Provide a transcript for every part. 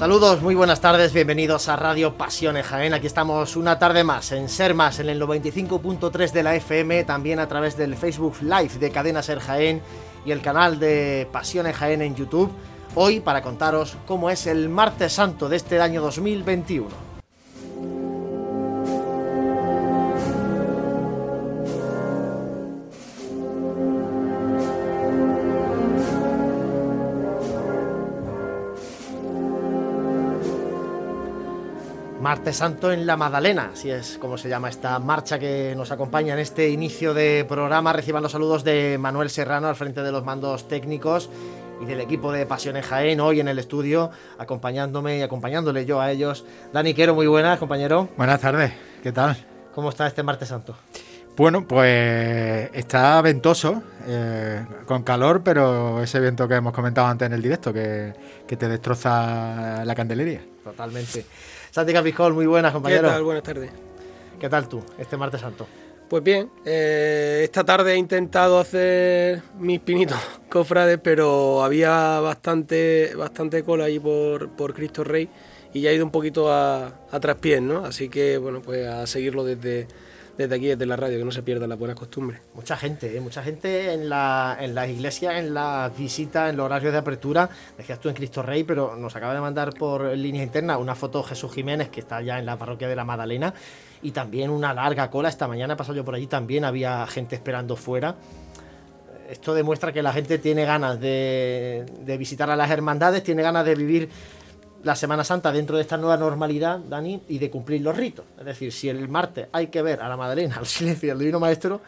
Saludos, muy buenas tardes, bienvenidos a Radio Pasiones Jaén. Aquí estamos una tarde más en Ser Más, en el 95.3 de la FM, también a través del Facebook Live de Cadena Ser Jaén y el canal de Pasiones Jaén en YouTube. Hoy para contaros cómo es el martes santo de este año 2021. Martes Santo en la Madalena, así es como se llama esta marcha que nos acompaña en este inicio de programa. Reciban los saludos de Manuel Serrano al frente de los mandos técnicos y del equipo de Pasiones Jaén hoy en el estudio, acompañándome y acompañándole yo a ellos. Dani Quero, muy buenas, compañero. Buenas tardes, ¿qué tal? ¿Cómo está este Martes Santo? Bueno, pues está ventoso, eh, con calor, pero ese viento que hemos comentado antes en el directo, que, que te destroza la candelería. Totalmente. Santi Capicol, muy buenas, compañero. ¿Qué tal? Buenas tardes. ¿Qué tal tú, este martes santo? Pues bien, eh, esta tarde he intentado hacer mis pinitos cofrades, pero había bastante, bastante cola ahí por, por Cristo Rey y ya he ido un poquito a, a traspiés, ¿no? Así que, bueno, pues a seguirlo desde, desde aquí, desde la radio, que no se pierdan las buenas costumbres. Mucha gente, ¿eh? mucha gente en la, en las iglesias, en las visitas, en los horarios de apertura. Decías tú en Cristo Rey, pero nos acaba de mandar por línea interna una foto de Jesús Jiménez, que está ya en la parroquia de la Magdalena, y también una larga cola. Esta mañana he pasado yo por allí, también había gente esperando fuera. Esto demuestra que la gente tiene ganas de, de visitar a las hermandades, tiene ganas de vivir la Semana Santa dentro de esta nueva normalidad, Dani, y de cumplir los ritos. Es decir, si el martes hay que ver a la Madalena, al silencio y al Divino Maestro,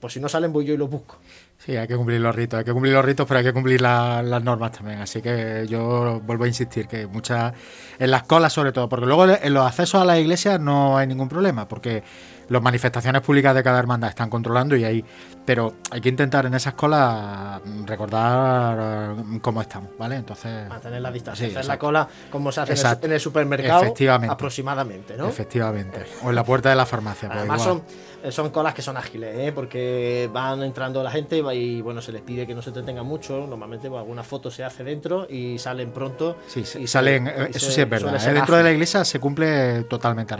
pues si no salen voy yo y los busco. Sí, hay que cumplir los ritos, hay que cumplir los ritos, pero hay que cumplir las normas también. Así que yo vuelvo a insistir que muchas, en las colas sobre todo, porque luego en los accesos a la iglesia no hay ningún problema, porque las manifestaciones públicas de cada hermandad están controlando y ahí, pero hay que intentar en esas colas recordar eh, cómo estamos, ¿vale? Entonces mantener la distancia, hacer la cola como se hace en el, supermercado, efectivamente, aproximadamente, ¿no? Efectivamente, o en la puerta de la farmacia. Pues Además son son colas que son ágiles, ¿eh? porque van entrando la gente y, bueno, se les pide que no se entretengan mucho. Normalmente pues, alguna foto se hace dentro y salen pronto. Sí, y salen, eso sí es verdad. ¿eh? Dentro de la iglesia se cumple totalmente a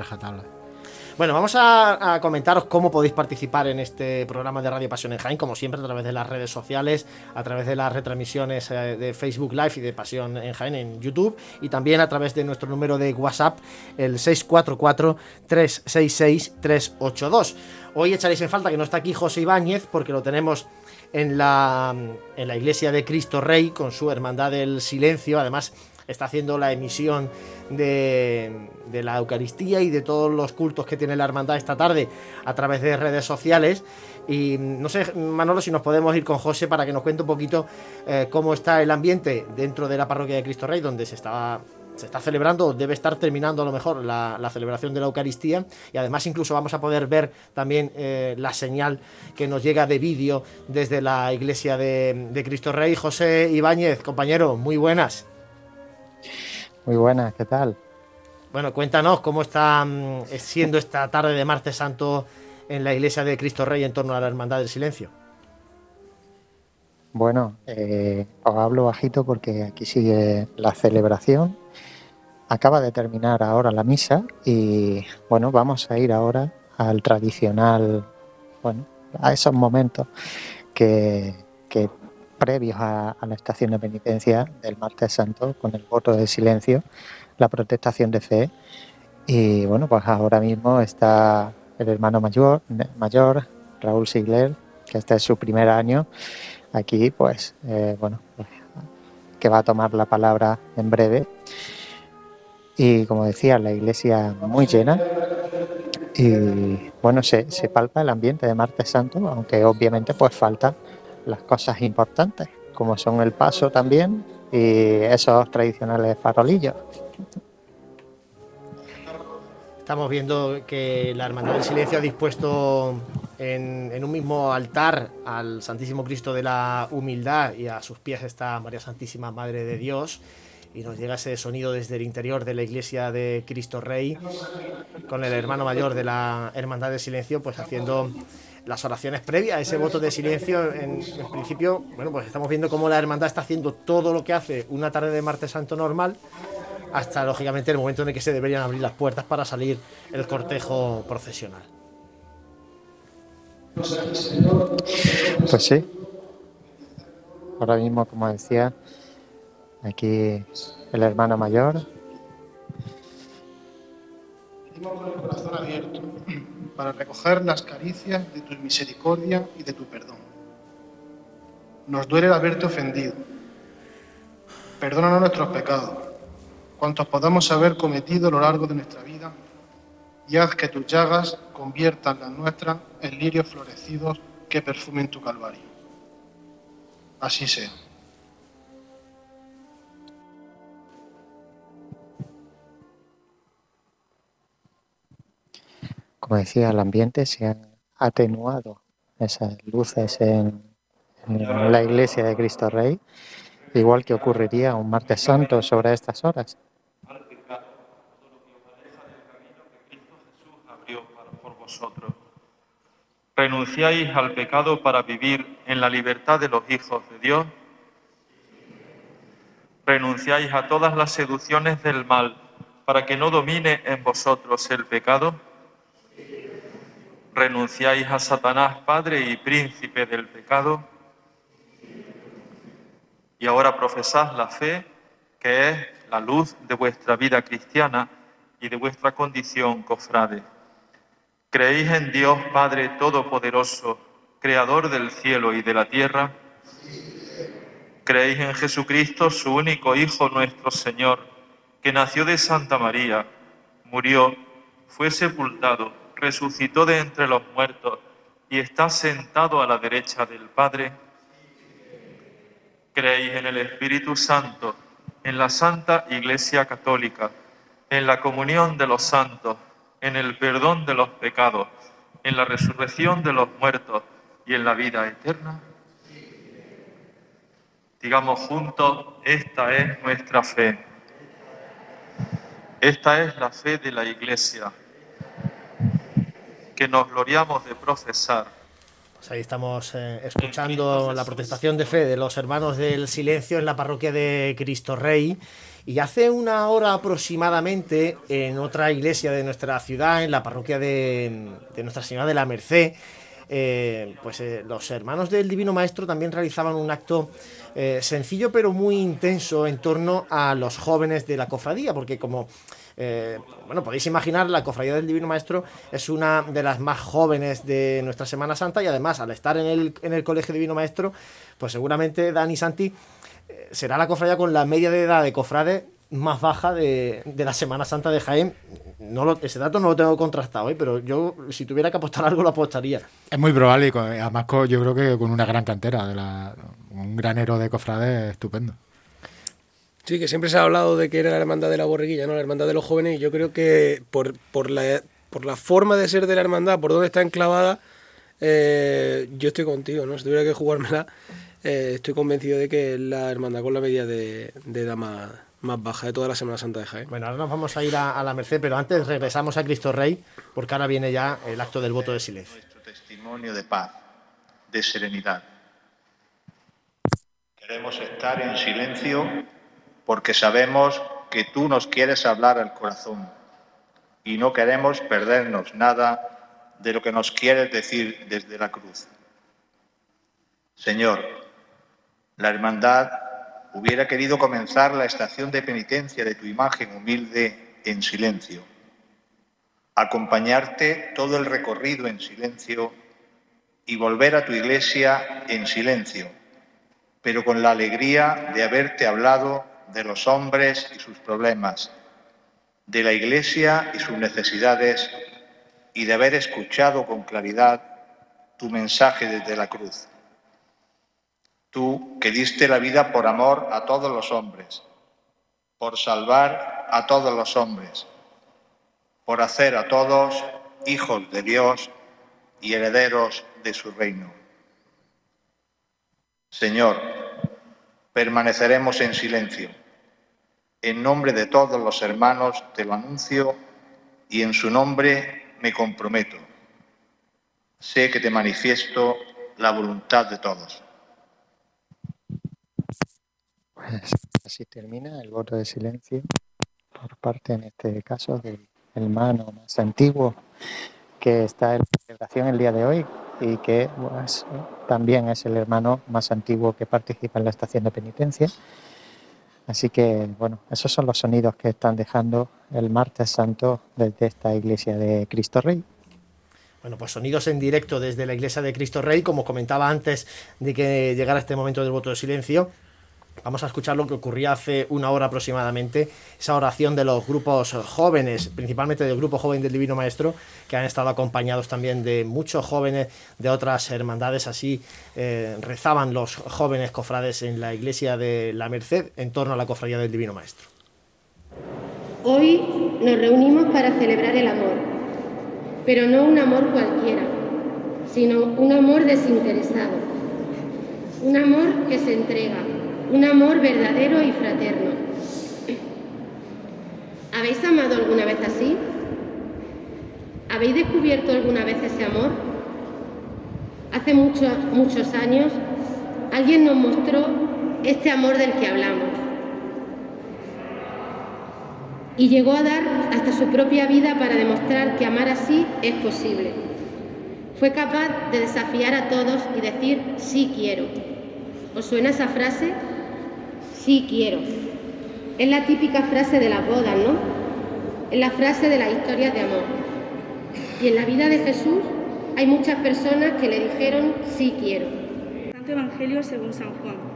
bueno, vamos a, comentaros cómo podéis participar en este programa de Radio Pasión en Jaén, como siempre a través de las redes sociales, a través de las retransmisiones eh, de Facebook Live y de Pasión en Jaén en YouTube y también a través de nuestro número de WhatsApp, el 644-366-382. Hoy echaréis en falta que no está aquí José Ibáñez porque lo tenemos en la, en la iglesia de Cristo Rey con su Hermandad del Silencio, además está haciendo la emisión de, la Eucaristía y de todos los cultos que tiene la hermandad esta tarde a través de redes sociales. Y no sé, Manolo, si nos podemos ir con José para que nos cuente un poquito eh, cómo está el ambiente dentro de la parroquia de Cristo Rey, donde se está, se está celebrando, debe estar terminando a lo mejor la, celebración de la Eucaristía. Y además incluso vamos a poder ver también eh, la señal que nos llega de vídeo desde la iglesia de Cristo Rey. José Ibáñez, compañero, muy buenas. Muy buenas, ¿qué tal? Bueno, cuéntanos cómo está mm, siendo esta tarde de martes santo en la iglesia de Cristo Rey en torno a la Hermandad del Silencio. Bueno, eh, os hablo bajito porque aquí sigue la celebración. Acaba de terminar ahora la misa y bueno, vamos a ir ahora al tradicional, bueno, a esos momentos que, que previos a, la estación de penitencia del martes santo con el voto de silencio, la protestación de fe. Y bueno, pues ahora mismo está el hermano mayor, mayor Raúl Sigler, que este es su primer año aquí, pues eh, bueno, pues, que va a tomar la palabra en breve. Y como decía, la iglesia muy llena. Y bueno, se, se palpa el ambiente de Martes Santo, aunque obviamente pues falta las cosas importantes, como son el paso también y esos tradicionales farolillos. Estamos viendo que la Hermandad del Silencio ha dispuesto en, un mismo altar al Santísimo Cristo de la Humildad y a sus pies está María Santísima Madre de Dios. Y nos llega ese sonido desde el interior de la iglesia de Cristo Rey, con el hermano mayor de la Hermandad del Silencio, pues haciendo las oraciones previas ese voto de silencio, en, principio, bueno, pues estamos viendo cómo la hermandad está haciendo todo lo que hace una tarde de martes santo normal, hasta lógicamente el momento en el que se deberían abrir las puertas para salir el cortejo procesional. Pues sí. Ahora mismo, como decía, aquí el hermano mayor. Con el corazón abierto para recoger las caricias de tu misericordia y de tu perdón. Nos duele el haberte ofendido. Perdónanos nuestros pecados, cuantos podamos haber cometido a lo largo de nuestra vida, y haz que tus llagas conviertan las nuestras en lirios florecidos que perfumen tu calvario. Así sea. Como decía, el ambiente se han atenuado esas luces en, la iglesia de Cristo Rey, igual que ocurriría un martes santo sobre estas horas. vosotros. ¿Renunciáis al pecado para vivir en la libertad de los hijos de Dios? ¿Renunciáis a todas las seducciones del mal para que no domine en vosotros el pecado? ¿Renunciáis a Satanás, Padre y Príncipe del pecado? Y ahora profesad la fe que es la luz de vuestra vida cristiana y de vuestra condición cofrade. ¿Creéis en Dios Padre Todopoderoso, Creador del cielo y de la tierra? ¿Creéis en Jesucristo, su único Hijo nuestro Señor, que nació de Santa María, murió, fue sepultado, resucitó de entre los muertos y está sentado a la derecha del Padre? ¿Creéis en el Espíritu Santo, en la Santa Iglesia Católica, en la comunión de los santos, en el perdón de los pecados, en la resurrección de los muertos y en la vida eterna? Digamos juntos, esta es nuestra fe. Esta es la fe de la Iglesia, que nos gloriamos de profesar. Pues ahí estamos eh, escuchando la protestación de fe de los hermanos del silencio en la parroquia de Cristo Rey. Y hace una hora aproximadamente, en otra iglesia de nuestra ciudad, en la parroquia de, de Nuestra Señora de la Merced, eh, pues eh, los hermanos del Divino Maestro también realizaban un acto eh, sencillo pero muy intenso en torno a los jóvenes de la cofradía, porque como eh, bueno, podéis imaginar, la Cofradía del Divino Maestro es una de las más jóvenes de nuestra Semana Santa y además al estar en el, en el Colegio Divino Maestro, pues seguramente Dani Santi eh, será la cofradía con la media de edad de cofrade más baja de, de la Semana Santa de Jaén. No lo- ese dato no lo tengo contrastado, ¿eh? pero yo si tuviera que apostar algo lo apostaría. Es muy probable y además yo creo que con una gran cantera, de la, un granero de cofrades estupendo. Sí, que siempre se ha hablado de que era la hermandad de la borreguilla, ¿no? La hermandad de los jóvenes, y yo creo que por, por, la, por la forma de ser de la hermandad, por donde está enclavada, eh, yo estoy contigo, ¿no? Si tuviera que jugármela, eh, estoy convencido de que es la hermandad con la medida de, de edad más, más baja de toda la Semana Santa de Jaén. Bueno, ahora nos vamos a ir a, a la Merced, pero antes regresamos a Cristo Rey, porque ahora viene ya el acto del voto de silencio. nuestro testimonio de paz, de serenidad. Queremos estar en silencio porque sabemos que tú nos quieres hablar al corazón y no queremos perdernos nada de lo que nos quieres decir desde la cruz. Señor, la hermandad hubiera querido comenzar la estación de penitencia de tu imagen humilde en silencio acompañarte todo el recorrido en silencio y volver a tu iglesia en silencio, pero con la alegría de haberte hablado de los hombres y sus problemas, de la iglesia y sus necesidades y de haber escuchado con claridad tu mensaje desde la cruz. Tú que diste la vida por amor a todos los hombres, por salvar a todos los hombres por hacer a todos hijos de Dios y herederos de su reino. Señor, permaneceremos en silencio. En nombre de todos los hermanos te lo anuncio y en su nombre me comprometo. Sé que te manifiesto la voluntad de todos. Pues así termina el voto de silencio. por parte, en este caso, del hermano más antiguo que está en celebración el día de hoy y que pues, también es el hermano más antiguo que participa en la estación de penitencia. Así que, bueno, esos son los sonidos que están dejando el martes santo desde esta iglesia de Cristo Rey. Bueno, pues sonidos en directo desde la iglesia de Cristo Rey, como comentaba antes de que llegara este momento del voto de silencio. Vamos a escuchar lo que ocurría hace una hora aproximadamente, esa oración de los grupos jóvenes, principalmente del grupo joven del Divino Maestro, que han estado acompañados también de muchos jóvenes de otras hermandades. Así eh, rezaban los jóvenes cofrades en la iglesia de la Merced en torno a la cofradía del Divino Maestro. Hoy nos reunimos para celebrar el amor, pero no un amor cualquiera, sino un amor desinteresado, un amor que se entrega un amor verdadero y fraterno. ¿Habéis amado alguna vez así? ¿Habéis descubierto alguna vez ese amor? Hace muchos, muchos años alguien nos mostró este amor del que hablamos y llegó a dar hasta su propia vida para demostrar que amar así es posible. Fue capaz de desafiar a todos y decir sí quiero. ¿Os suena esa frase? Sí quiero. Es la típica frase de las bodas, ¿no? Es la frase de las historias de amor. Y en la vida de Jesús hay muchas personas que le dijeron sí quiero. Santo Evangelio según San Juan.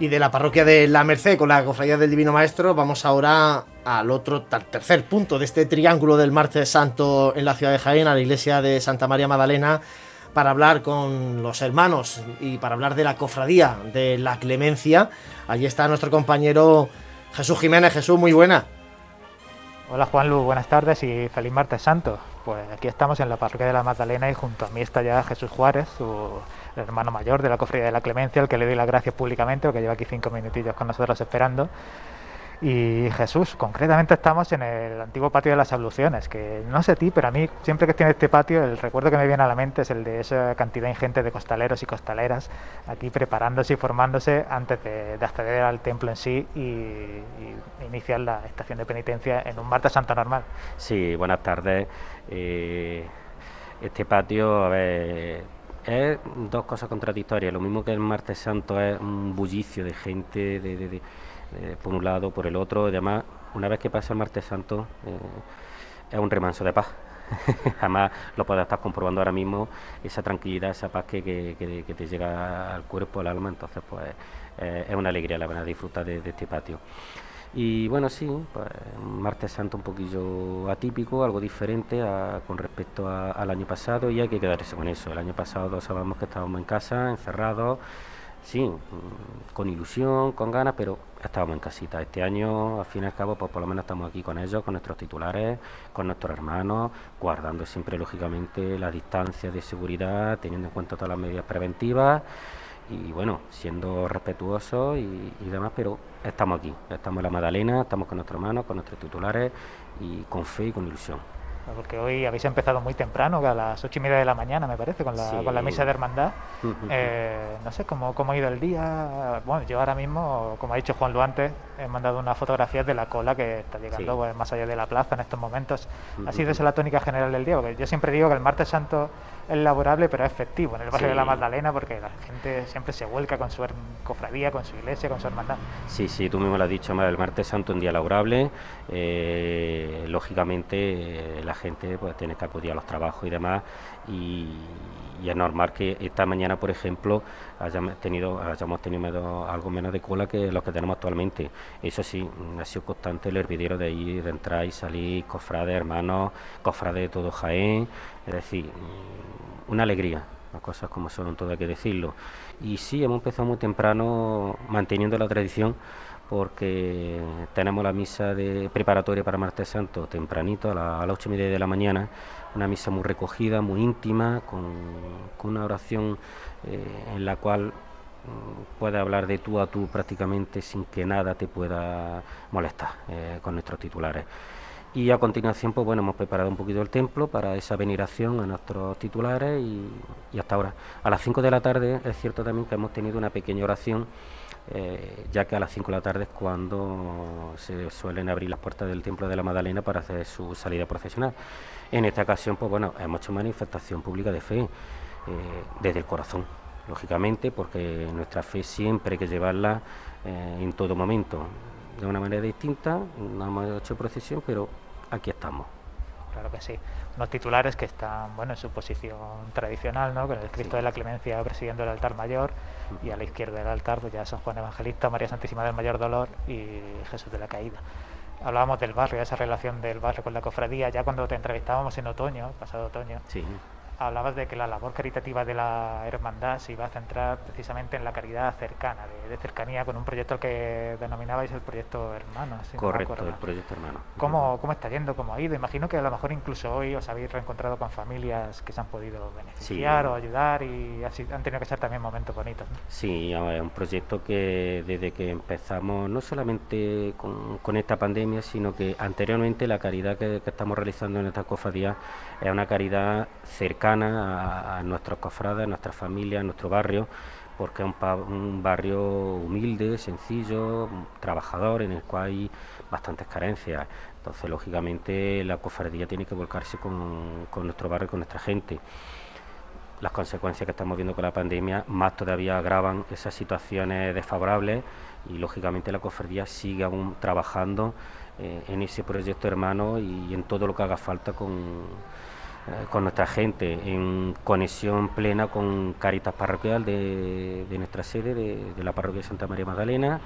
Y de la parroquia de la Merced con la cofradía del Divino Maestro, vamos ahora al otro, tercer punto de este triángulo del martes santo en la ciudad de Jaén, a la iglesia de Santa María Magdalena, para hablar con los hermanos y para hablar de la cofradía de la Clemencia. Allí está nuestro compañero Jesús Jiménez. Jesús, muy buena. Hola Juan Lu, buenas tardes y feliz martes santo. Pues aquí estamos en la parroquia de la Magdalena y junto a mí está ya Jesús Juárez, su el hermano mayor de la Cofradía de la Clemencia, al que le doy las gracias públicamente, porque lleva aquí cinco minutillos con nosotros esperando. Y Jesús, concretamente estamos en el antiguo patio de las abluciones, que no sé ti, pero a mí siempre que estoy en este patio, el recuerdo que me viene a la mente es el de esa cantidad ingente de costaleros y costaleras aquí preparándose y formándose antes de, acceder al templo en sí y, iniciar la estación de penitencia en un martes santo normal. Sí, buenas tardes. Eh, este patio, a ver es dos cosas contradictorias. Lo mismo que el martes santo es un bullicio de gente, de, por un lado, por el otro. Además, una vez que pasa el martes santo, eh, es un remanso de paz. Jamás lo puedes estar comprobando ahora mismo, esa tranquilidad, esa paz que, te llega al cuerpo, al alma. Entonces, pues eh, es una alegría la verdad disfrutar de este patio. Y bueno, sí, pues, un martes santo un poquillo atípico, algo diferente con respecto al año pasado y hay que quedarse con eso. El año pasado sabemos que estábamos en casa, encerrados, sí, mm, con ilusión, con ganas, pero estábamos en casita. Este año, al fin y al cabo, pues por lo menos estamos aquí con ellos, con nuestros titulares, con nuestros hermanos, guardando siempre, lógicamente, la distancia de seguridad, teniendo en cuenta todas las medidas preventivas y bueno, siendo respetuosos y, demás, pero estamos aquí, estamos en la Madalena, estamos con nuestros hermanos, con nuestros titulares y con fe y con ilusión. Porque hoy habéis empezado muy temprano, a las ocho y media de la mañana, me parece, con la, con la misa de hermandad. Eh, no sé ¿cómo, cómo ha ido el día. Bueno, yo ahora mismo, como ha dicho Juan Luante, he mandado unas fotografías de la cola que está llegando pues, más allá de la plaza en estos momentos. Ha sido esa la tónica general del día, porque yo siempre digo que el martes santo es laborable, pero es efectivo en el barrio de la Magdalena, porque la gente siempre se vuelca con su cofradía, con su iglesia, con su hermandad. Sí, sí, tú mismo lo has dicho, el martes santo un día laborable. Eh, lógicamente, la gente pues, tiene que acudir a los trabajos y demás. Y, y es normal que esta mañana, por ejemplo, hayamos tenido, hayamos tenido algo menos de cola que los que tenemos actualmente. Eso sí, ha sido constante el hervidero de ir, de entrar y salir, cofrades, hermanos, cofrades de todo Jaén, es decir, una alegría, las cosas como son, todo hay que decirlo. Y sí, hemos empezado muy temprano manteniendo la tradición porque tenemos la misa de preparatoria para Martes Santo tempranito, a, las ocho y media de la mañana, una misa muy recogida, muy íntima, con, una oración eh, en la cual mm, puedes hablar de tú a tú prácticamente sin que nada te pueda molestar eh, con nuestros titulares. Y a continuación, pues bueno, hemos preparado un poquito el templo para esa veneración a nuestros titulares y, hasta ahora. A las 5 de la tarde es cierto también que hemos tenido una pequeña oración, eh, ya que a las 5 de la tarde es cuando se suelen abrir las puertas del templo de la Magdalena para hacer su salida profesional. En esta ocasión, pues bueno, hemos hecho manifestación pública de fe eh, desde el corazón, lógicamente, porque nuestra fe siempre hay que llevarla eh, en todo momento de una manera distinta, no hemos hecho procesión, pero aquí estamos. Claro que sí. Unos titulares que están bueno, en su posición tradicional, ¿no? con el Cristo de la Clemencia presidiendo el altar mayor y a la izquierda del altar pues ya San Juan Evangelista, María Santísima del Mayor Dolor y Jesús de la Caída. Hablábamos del barrio, esa relación del barrio con la cofradía, ya cuando te entrevistábamos en otoño, pasado otoño. Sí hablabas de que la labor caritativa de la hermandad se iba a centrar precisamente en la caridad cercana, de, cercanía, con un proyecto que denominabais el proyecto hermano. Correcto, el proyecto hermano. ¿Cómo, ¿Cómo está yendo? ¿Cómo ha ido? Imagino que a lo mejor incluso hoy os habéis reencontrado con familias que se han podido beneficiar o ayudar y han tenido que ser también momentos bonitos. Sí, es un proyecto que desde que empezamos, no solamente con, con esta pandemia, sino que anteriormente la caridad que, que estamos realizando en esta cofradía es una caridad cercana a, nuestros cofrades, a nuestras familias, a nuestro barrio, porque es un, barrio humilde, sencillo, trabajador, en el cual hay bastantes carencias. Entonces, lógicamente, la cofradía tiene que volcarse con, nuestro barrio, con nuestra gente las consecuencias que estamos viendo con la pandemia más todavía agravan esas situaciones desfavorables y lógicamente la cofradía sigue aún trabajando eh, en ese proyecto hermano y en todo lo que haga falta con, con nuestra gente, en conexión plena con Caritas Parroquial de, nuestra sede, de, la parroquia de Santa María Magdalena,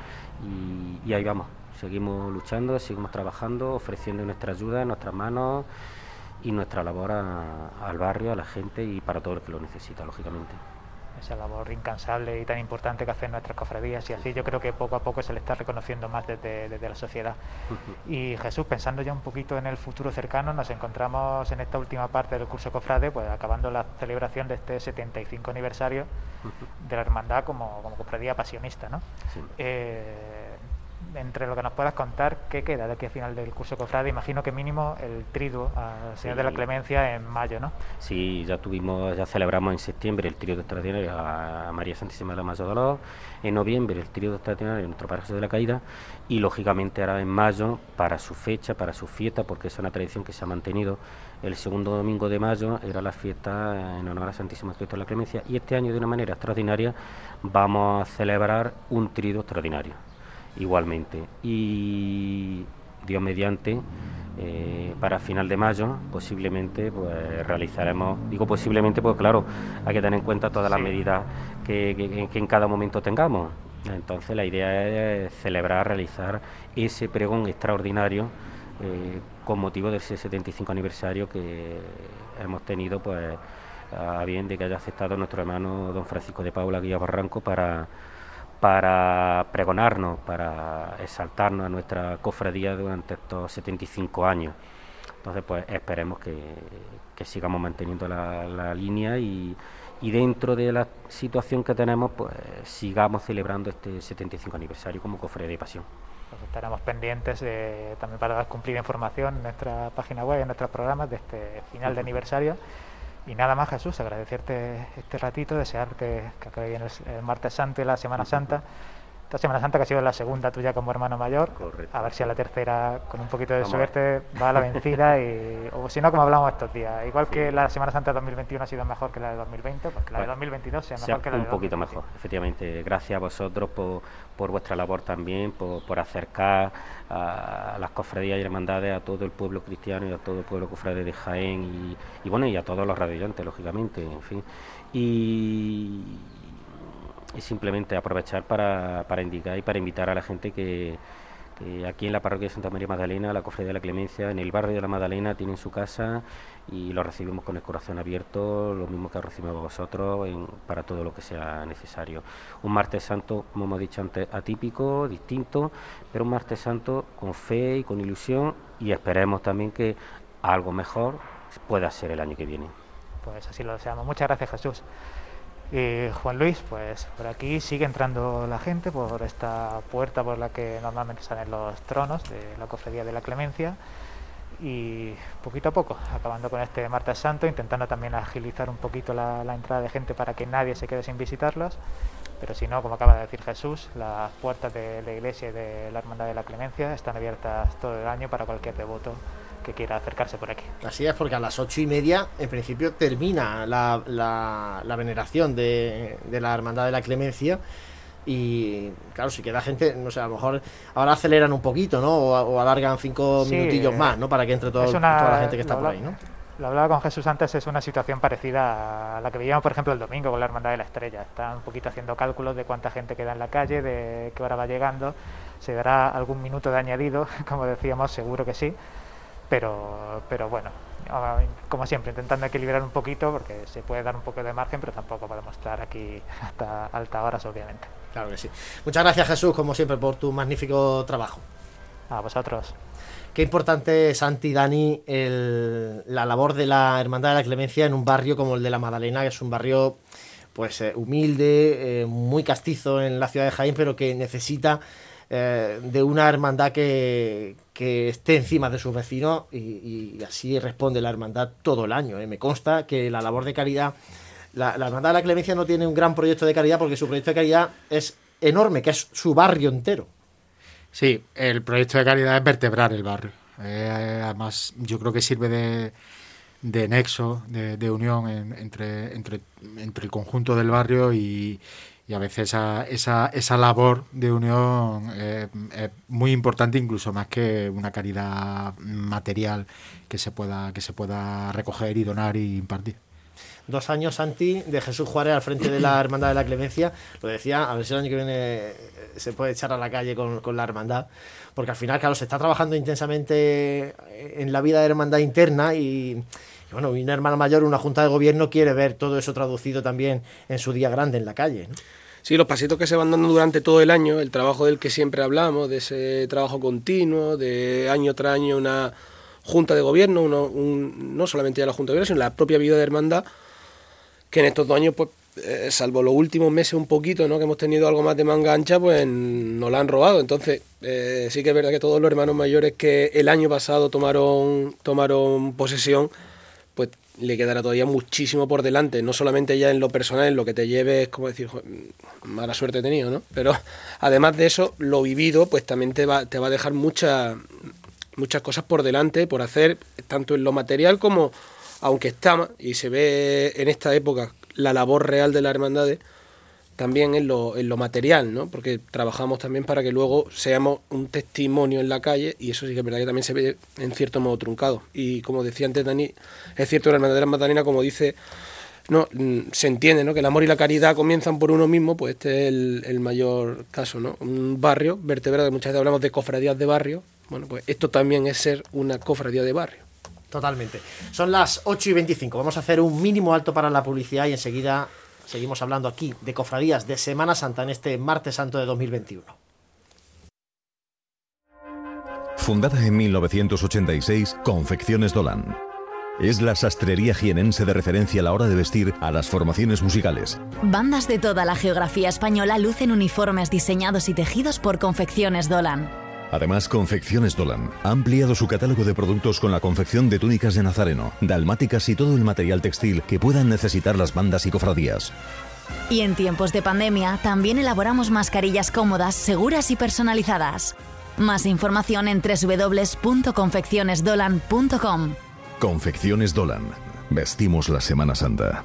y, ahí vamos, seguimos luchando, seguimos trabajando, ofreciendo nuestra ayuda, nuestras manos y nuestra labor al barrio, a la gente y para todo el que lo necesita, lógicamente esa labor incansable y tan importante que hacen nuestras cofradías y así yo creo que poco a poco se le está reconociendo más desde, la sociedad. Y Jesús, pensando ya un poquito en el futuro cercano, nos encontramos en esta última parte del curso cofrade, pues acabando la celebración de este 75 aniversario de la hermandad como, como cofradía pasionista, ¿no? Eh, entre lo que nos puedas contar, ¿qué queda de aquí a final del curso cofrade? Imagino que mínimo el triduo al Señor de la Clemencia en mayo, ¿no? Sí, ya tuvimos, ya celebramos en septiembre el triduo extraordinario a María Santísima de la Mayo Dolor, en noviembre el triduo extraordinario a nuestro Padre de la Caída. Y lógicamente ahora en mayo, para su fecha, para su fiesta, porque es una tradición que se ha mantenido, el segundo domingo de mayo era la fiesta en honor a Santísimo Cristo de la Clemencia. Y este año de una manera extraordinaria vamos a celebrar un triduo extraordinario igualmente. Y Dios mediante, eh, para final de mayo posiblemente pues realizaremos, digo posiblemente porque claro, hay que tener en cuenta todas las medidas que, en cada momento tengamos. Entonces la idea es celebrar, realizar ese pregón extraordinario eh, con motivo de ese 75 aniversario que hemos tenido pues a bien de que haya aceptado nuestro hermano don Francisco de Paula Guía Barranco para para pregonarnos, para exaltarnos a nuestra cofradía durante estos 75 años. Entonces, pues esperemos que, sigamos manteniendo la, línea y, dentro de la situación que tenemos, pues sigamos celebrando este 75 aniversario como cofradía de pasión. Pues estaremos pendientes también para cumplir información en nuestra página web, en nuestros programas de este final de aniversario. Y nada más, Jesús, agradecerte este ratito, desearte que acabe bien el, martes santo y la Semana Santa. Esta Semana Santa que ha sido la segunda tuya como hermano mayor. A ver si a la tercera, con un poquito de suerte, va a la vencida. y, o si no, como hablamos estos días. Igual que la Semana Santa de 2021 ha sido mejor que la de 2020, pues que la de 2022 sea mejor que la de Un poquito mejor, efectivamente. Gracias a vosotros por, por vuestra labor también, por, por acercar a, las cofradías y hermandades a todo el pueblo cristiano y a todo el pueblo cofrade de Jaén y, bueno, y a todos los radiantes, lógicamente, en fin. Y, simplemente aprovechar para, para indicar y para invitar a la gente que, aquí en la parroquia de Santa María Magdalena, la cofradía de la Clemencia, en el barrio de la Magdalena, tienen su casa y lo recibimos con el corazón abierto, lo mismo que recibimos vosotros para todo lo que sea necesario. Un martes santo, como hemos dicho antes, atípico, distinto, pero un martes santo con fe y con ilusión y esperemos también que algo mejor pueda ser el año que viene. Pues así lo deseamos. Muchas gracias Jesús. Y Juan Luis, pues por aquí sigue entrando la gente por esta puerta por la que normalmente salen los tronos de la cofradía de la Clemencia. Y poquito a poco, acabando con este martes santo, intentando también agilizar un poquito la, la, entrada de gente para que nadie se quede sin visitarlos, pero si no, como acaba de decir Jesús, las puertas de la iglesia y de la Hermandad de la Clemencia están abiertas todo el año para cualquier devoto que quiera acercarse por aquí. Así es, porque a las ocho y media, en principio, termina la, la, la veneración de, de, la Hermandad de la Clemencia. Y claro, si queda gente, no sé, a lo mejor ahora aceleran un poquito, ¿no? O, o alargan cinco sí, minutillos más, ¿no? Para que entre todo, una, toda la gente que está por ahí, ¿no? Lo hablaba con Jesús antes, es una situación parecida a la que veíamos, por ejemplo, el domingo con la Hermandad de la Estrella. Están un poquito haciendo cálculos de cuánta gente queda en la calle, de qué hora va llegando. Se dará algún minuto de añadido, como decíamos, seguro que sí pero, pero bueno, como siempre, intentando equilibrar un poquito porque se puede dar un poco de margen, pero tampoco podemos estar aquí hasta altas horas, obviamente. Claro que sí. Muchas gracias, Jesús, como siempre, por tu magnífico trabajo. A vosotros. Qué importante, Santi, Dani, el, la labor de la Hermandad de la Clemencia en un barrio como el de la Madalena, que es un barrio pues eh, humilde, eh, muy castizo en la ciudad de Jaén, pero que necesita eh, de una hermandad que, que, esté encima de sus vecinos y, así responde la hermandad todo el año. ¿eh? Me consta que la labor de caridad, la, hermandad de la Clemencia no tiene un gran proyecto de caridad porque su proyecto de caridad es enorme, que es su barrio entero. Sí, el proyecto de caridad es vertebrar el barrio. Eh, además, yo creo que sirve de, de nexo, de, unión en, entre, entre, entre el conjunto del barrio y, y a veces esa, esa, esa labor de unión eh, es muy importante incluso más que una caridad material que se pueda que se pueda recoger y donar y impartir dos años Santi de Jesús Juárez al frente de la hermandad de la Clemencia lo decía a ver si el año que viene se puede echar a la calle con, con la hermandad porque al final claro se está trabajando intensamente en la vida de hermandad interna y bueno, una hermana mayor, una junta de gobierno quiere ver todo eso traducido también en su día grande en la calle. ¿no? Sí, los pasitos que se van dando durante todo el año, el trabajo del que siempre hablamos, de ese trabajo continuo, de año tras año una junta de gobierno, uno, un, no solamente ya la junta de gobierno, sino la propia vida de hermandad, que en estos dos años, pues, eh, salvo los últimos meses un poquito, ¿no? que hemos tenido algo más de manga ancha, pues nos la han robado. Entonces, eh, sí que es verdad que todos los hermanos mayores que el año pasado tomaron, tomaron posesión, le quedará todavía muchísimo por delante, no solamente ya en lo personal, en lo que te lleves, como decir, mala suerte he tenido, ¿no? Pero además de eso, lo vivido, pues también te va, te va a dejar muchas muchas cosas por delante, por hacer, tanto en lo material como, aunque está, y se ve en esta época la labor real de las hermandades, también en lo, en lo material, ¿no? Porque trabajamos también para que luego seamos un testimonio en la calle y eso sí que es verdad que también se ve en cierto modo truncado. Y como decía antes Dani, es cierto que la hermandad de la Magdalena, como dice, no, se entiende, ¿no? Que el amor y la caridad comienzan por uno mismo, pues este es el, el mayor caso, ¿no? Un barrio vertebrado, muchas veces hablamos de cofradías de barrio, bueno, pues esto también es ser una cofradía de barrio. Totalmente. Son las 8 y 25. Vamos a hacer un mínimo alto para la publicidad y enseguida Seguimos hablando aquí de cofradías de Semana Santa en este martes santo de 2021. Fundada en 1986, Confecciones Dolan. Es la sastrería jienense de referencia a la hora de vestir a las formaciones musicales. Bandas de toda la geografía española lucen uniformes diseñados y tejidos por Confecciones Dolan. Además, Confecciones Dolan ha ampliado su catálogo de productos con la confección de túnicas de nazareno, dalmáticas y todo el material textil que puedan necesitar las bandas y cofradías. Y en tiempos de pandemia también elaboramos mascarillas cómodas, seguras y personalizadas. Más información en www.confeccionesdolan.com. Confecciones Dolan. Vestimos la Semana Santa.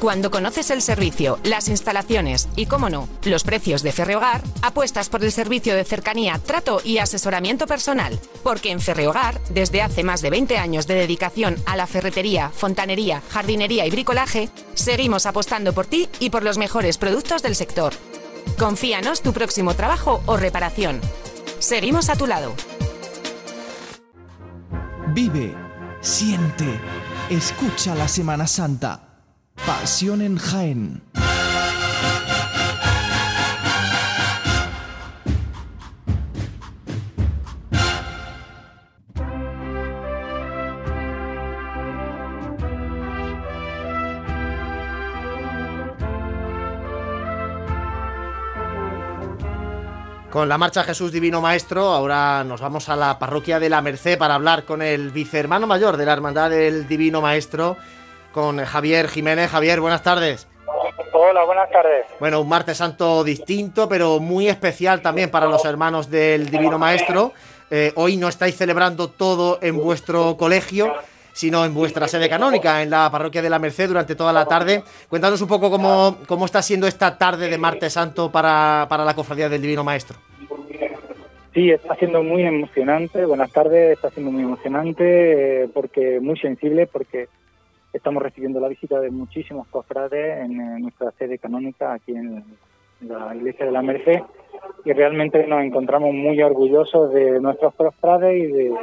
Cuando conoces el servicio, las instalaciones y, cómo no, los precios de Ferrehogar, apuestas por el servicio de cercanía, trato y asesoramiento personal. Porque en Ferrehogar, desde hace más de 20 años de dedicación a la ferretería, fontanería, jardinería y bricolaje, seguimos apostando por ti y por los mejores productos del sector. Confíanos tu próximo trabajo o reparación. Seguimos a tu lado. Vive, siente, escucha la Semana Santa. Pasión en Jaén. Con la marcha Jesús Divino Maestro, ahora nos vamos a la parroquia de la Merced para hablar con el vicehermano mayor de la Hermandad del Divino Maestro, con Javier Jiménez. Javier, buenas tardes. Hola, buenas tardes. Bueno, un martes santo distinto, pero muy especial también para los hermanos del Divino Maestro. Eh, hoy no estáis celebrando todo en vuestro colegio, sino en vuestra sede canónica, en la parroquia de la Merced, durante toda la tarde. Cuéntanos un poco cómo, cómo está siendo esta tarde de martes santo para, para la cofradía del Divino Maestro. Sí, está siendo muy emocionante. Buenas tardes, está siendo muy emocionante, eh, porque muy sensible, porque estamos recibiendo la visita de muchísimos cofrades en, eh, nuestra sede canónica aquí en la iglesia de la Merced y realmente nos encontramos muy orgullosos de nuestros cofrades y, de,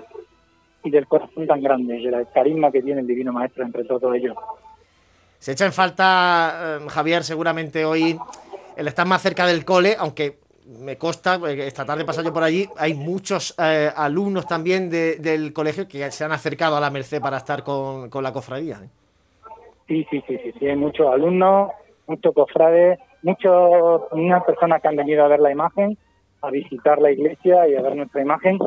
y del corazón tan grande, del carisma que tiene el Divino Maestro entre todos ellos. Se echa en falta, eh, Javier, seguramente hoy el estar más cerca del cole, aunque me consta, eh, esta tarde pasado yo por allí, hay muchos eh, alumnos también de- del colegio que se han acercado a la Merced para estar con, con la cofradía. ¿eh? Sí, sí, sí, sí, sí, hay muchos alumnos, muchos cofrades, muchas personas que han venido a ver la imagen, a visitar la iglesia y a ver nuestra imagen.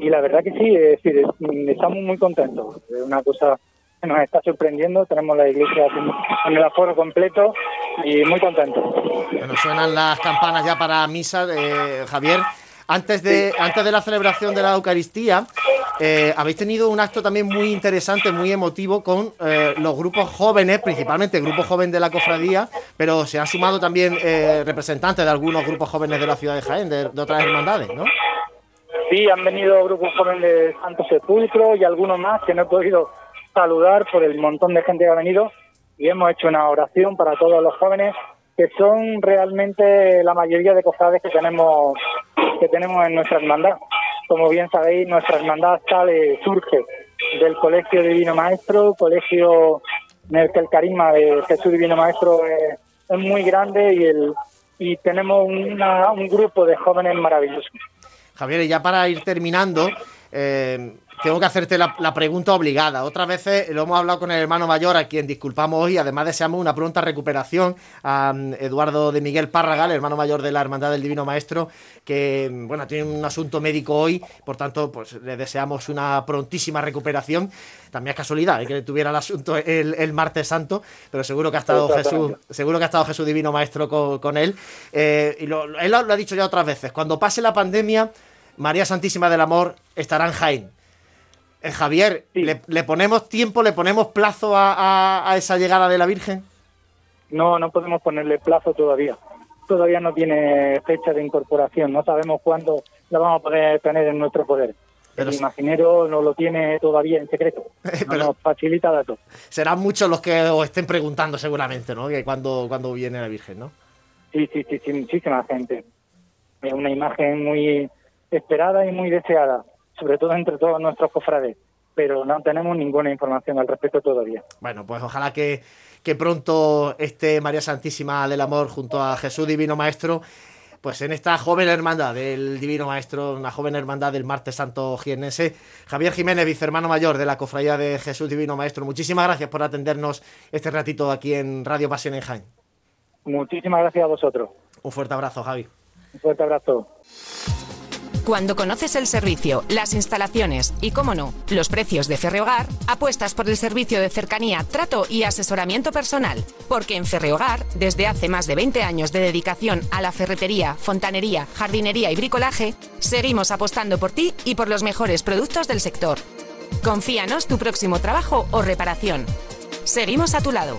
Y la verdad que sí, es mm, estamos muy contentos. Es una cosa que nos está sorprendiendo. Tenemos la iglesia con el aforo completo y muy contentos. Bueno, suenan las campanas ya para misa, eh, Javier. Antes de, antes de la celebración de la Eucaristía, eh, habéis tenido un acto también muy interesante, muy emotivo con eh, los grupos jóvenes, principalmente el grupo joven de la cofradía, pero se han sumado también eh, representantes de algunos grupos jóvenes de la ciudad de Jaén, de, de otras hermandades, ¿no? Sí, han venido grupos jóvenes de Santo Sepulcro y algunos más que no he podido saludar por el montón de gente que ha venido y hemos hecho una oración para todos los jóvenes que son realmente la mayoría de cofrades que tenemos que tenemos en nuestra hermandad. Como bien sabéis, nuestra hermandad sale, surge del Colegio Divino Maestro, colegio en el que el carisma de Jesús Divino Maestro es, es muy grande y el y tenemos una- un grupo de jóvenes maravillosos. Javier, y ya para ir terminando, eh, tengo que hacerte la, la pregunta obligada. Otras veces lo hemos hablado con el hermano mayor, a quien disculpamos hoy, además deseamos una pronta recuperación a mm, Eduardo de Miguel Párraga, el hermano mayor de la Hermandad del Divino Maestro, que mm, bueno, tiene un asunto médico hoy, por tanto, pues le deseamos una prontísima recuperación. También es casualidad eh, que tuviera el asunto el, el martes santo, pero seguro que ha estado Jesús, seguro que ha estado Jesús Divino Maestro con, con él. Eh, y lo, él lo ha dicho ya otras veces. Cuando pase la pandemia, María Santísima del Amor estará en Jaén. Eh, Javier, ¿le, le ponemos tiempo, le ponemos plazo a, a- a esa llegada de la Virgen? No, no podemos ponerle plazo todavía. Todavía no tiene fecha de incorporación. No sabemos cuándo la vamos a poder tener en nuestro poder. Pero el imaginero no lo tiene todavía en secreto. No nos facilita datos. Serán muchos los que os estén preguntando seguramente, ¿no? Que cuándo, cuándo viene la Virgen, ¿no? Sí, sí, sí, sí, muchísima gente. Es una imagen muy esperada y muy deseada, sobre todo entre todos nuestros cofrades. Pero no tenemos ninguna información al respecto todavía. Bueno, pues ojalá que, que pronto esté María Santísima del Amor junto a Jesús Divino Maestro, pues en esta joven hermandad del Divino Maestro, una joven hermandad del Martes Santo Jienense. Javier Jiménez, vicehermano mayor de la Cofradía de Jesús Divino Maestro, muchísimas gracias por atendernos este ratito aquí en Radio Pasión en Jaén. Muchísimas gracias a vosotros. Un fuerte abrazo, Javi. Un fuerte abrazo. Cuando conoces el servicio, las instalaciones y, cómo no, los precios de Ferrehogar, apuestas por el servicio de cercanía, trato y asesoramiento personal. Porque en Ferrehogar, desde hace más de 20 años de dedicación a la ferretería, fontanería, jardinería y bricolaje, seguimos apostando por ti y por los mejores productos del sector. Confíanos tu próximo trabajo o reparación. Seguimos a tu lado.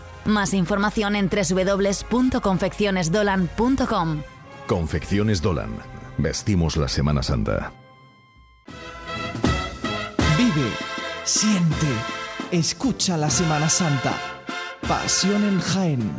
Más información en www.confeccionesdolan.com. Confecciones Dolan. Vestimos la Semana Santa. Vive, siente, escucha la Semana Santa. Pasión en Jaén.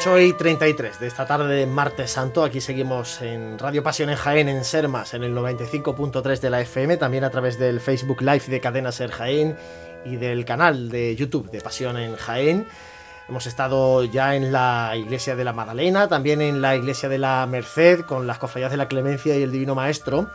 8 y 33 de esta tarde de martes santo. Aquí seguimos en Radio Pasión en Jaén, en Sermas, en el 95.3 de la FM, también a través del Facebook Live de Cadena Ser Jaén y del canal de YouTube de Pasión en Jaén. Hemos estado ya en la iglesia de la Magdalena, también en la iglesia de la Merced, con las cofradías de la Clemencia y el Divino Maestro.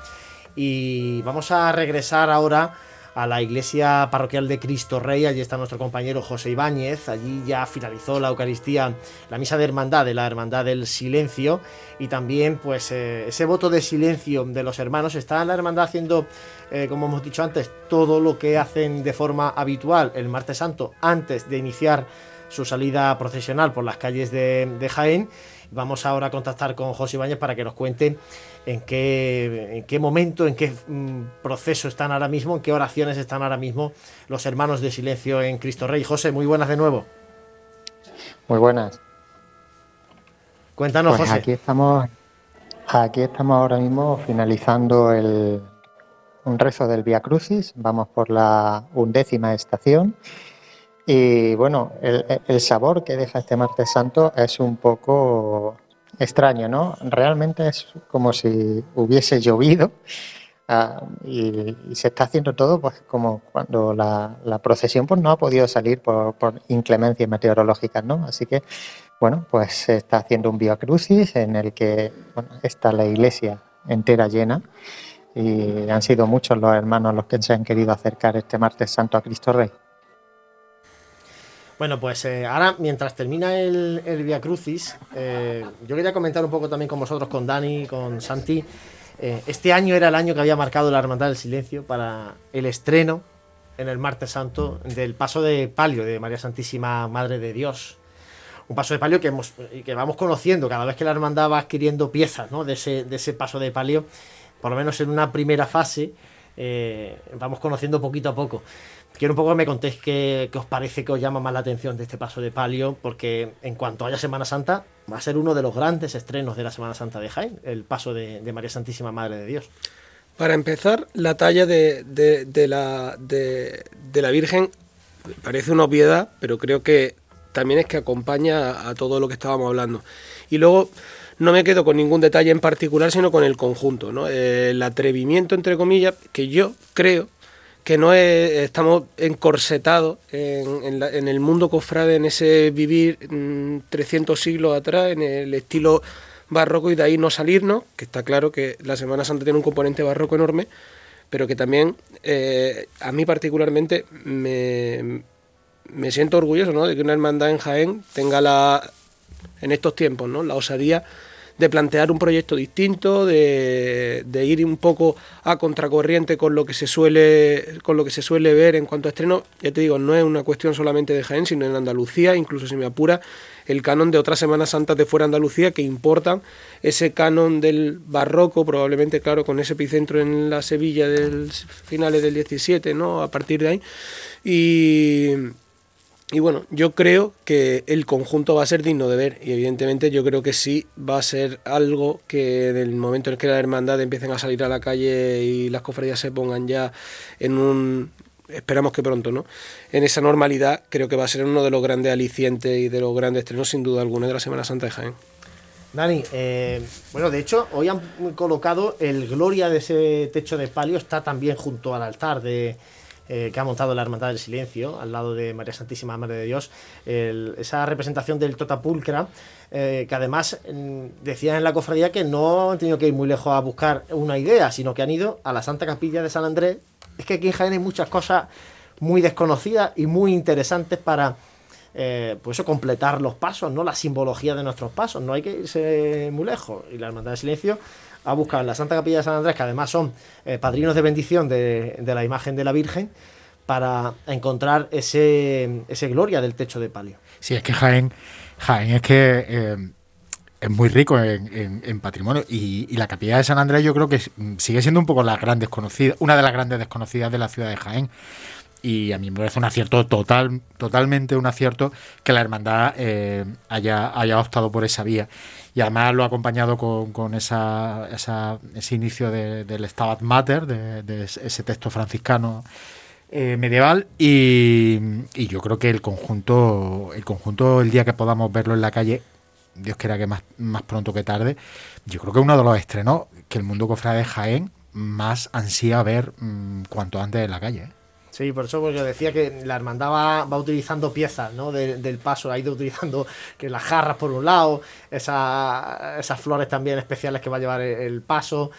Y vamos a regresar ahora a la iglesia parroquial de Cristo Rey. Allí está nuestro compañero José Ibáñez. Allí ya finalizó la Eucaristía, la misa de hermandad, de la hermandad del silencio. Y también, pues, eh, ese voto de silencio de los hermanos. Está la hermandad haciendo, eh, como hemos dicho antes, todo lo que hacen de forma habitual el martes santo antes de iniciar su salida procesional por las calles de Jaén. Vamos ahora a contactar con José Ibáñez para que nos cuente en qué, en qué momento, en qué mm, proceso están ahora mismo, en qué oraciones están ahora mismo los hermanos de silencio en Cristo Rey. José, muy buenas de nuevo. Muy buenas. Cuéntanos, Pues José. aquí estamos, aquí estamos ahora mismo finalizando el, un rezo del Via Crucis. Vamos por la undécima estación. Y bueno, el, el sabor que deja este martes santo es un poco extraño, ¿no? Realmente es como si hubiese llovido ah, y, se está haciendo todo pues como cuando la, la procesión pues no ha podido salir por, por inclemencias meteorológicas, ¿no? Así que bueno, pues se está haciendo un Via Crucis en el que bueno, está la iglesia entera llena y han sido muchos los hermanos los que se han querido acercar este martes santo a Cristo Rey. Bueno, pues eh, ahora, mientras termina el, Via Crucis, eh, yo quería comentar un poco también con vosotros, con Dani, con Santi. Eh, este año era el año que había marcado la Hermandad del Silencio para el estreno en el Martes Santo del paso de palio de María Santísima Madre de Dios. Un paso de palio que, hemos, que vamos conociendo cada vez que la hermandad va adquiriendo piezas ¿no? de, ese, de ese paso de palio, por lo menos en una primera fase, eh, vamos conociendo poquito a poco. Quiero un poco que me contéis qué, os parece que os llama más la atención de este paso de palio, porque en cuanto haya Semana Santa, va a ser uno de los grandes estrenos de la Semana Santa de Jaén, el paso de, María Santísima Madre de Dios. Para empezar, la talla de, de- de la, de, de la Virgen parece una obviedad, pero creo que también es que acompaña a, a todo lo que estábamos hablando. Y luego no me quedo con ningún detalle en particular, sino con el conjunto, ¿no? El atrevimiento, entre comillas, que yo creo que no es- estamos encorsetados en, el mundo cofrade, en ese vivir mm, 300 siglos atrás, en el estilo barroco y de ahí no salirnos, que está claro que la Semana Santa tiene un componente barroco enorme, pero que también eh, a mí particularmente me, me siento orgulloso ¿no? de que una hermandad en Jaén tenga la, en estos tiempos, ¿no? la osadía de plantear un proyecto distinto, de, de ir un poco a contracorriente con lo que se suele con lo que se suele ver en cuanto a estreno. Ya te digo, no es una cuestión solamente de Jaén, sino en Andalucía, incluso si me apura, el canon de otras Semanas Santas de fuera de Andalucía que importan ese canon del barroco, probablemente, claro, con ese epicentro en la Sevilla del finales del 17, ¿no? A partir de ahí. Y, Y bueno, yo creo que el conjunto va a ser digno de ver y evidentemente yo creo que sí va a ser algo que en el momento en que la hermandad empiecen a salir a la calle y las cofradías se pongan ya en un esperamos que pronto, ¿no? En esa normalidad creo que va a ser uno de los grandes alicientes y de los grandes estrenos sin duda alguna de la Semana Santa de Jaén. Dani, eh, bueno, de hecho, hoy han colocado el Gloria de ese techo de palio, está también junto al altar de, eh, que ha montado la Hermandad del Silencio, al lado de María Santísima Madre de Dios, esa representación del Totapulcra, eh, que además mm, decían en la cofradía que no han tenido que ir muy lejos a buscar una idea, sino que han ido a la Santa Capilla de San Andrés. Es que aquí en Jaén hay muchas cosas muy desconocidas y muy interesantes para eh, pues eso, completar los pasos, ¿no? La simbología de nuestros pasos, no hay que irse muy lejos. Y la Hermandad del Silencio ha buscado en la Santa Capilla de San Andrés, que además son eh, padrinos de bendición de, la imagen de la Virgen, para encontrar ese, ese gloria del techo de palio. Sí, es que Jaén, Jaén es que eh, es muy rico en, patrimonio y, y, la capilla de San Andrés yo creo que sigue siendo un poco la gran desconocida, una de las grandes desconocidas de la ciudad de Jaén y a mí me parece un acierto total, totalmente un acierto que la hermandad eh, haya, haya optado por esa vía. Y además lo ha acompañado con, con esa, ese inicio del Stabat Mater, de, ese texto franciscano eh, medieval. Y, yo creo que el conjunto, el conjunto, el día que podamos verlo en la calle, Dios quiera que más, más pronto que tarde, yo creo que uno de los estrenos que el mundo cofrade de Jaén más ansía ver mm, cuanto antes en la calle. ¿eh? Sí, por eso yo decía que la hermandad va, utilizando piezas ¿no? del paso, ha ido utilizando que las jarras por un lado, esas flores también especiales que va a llevar el, paso,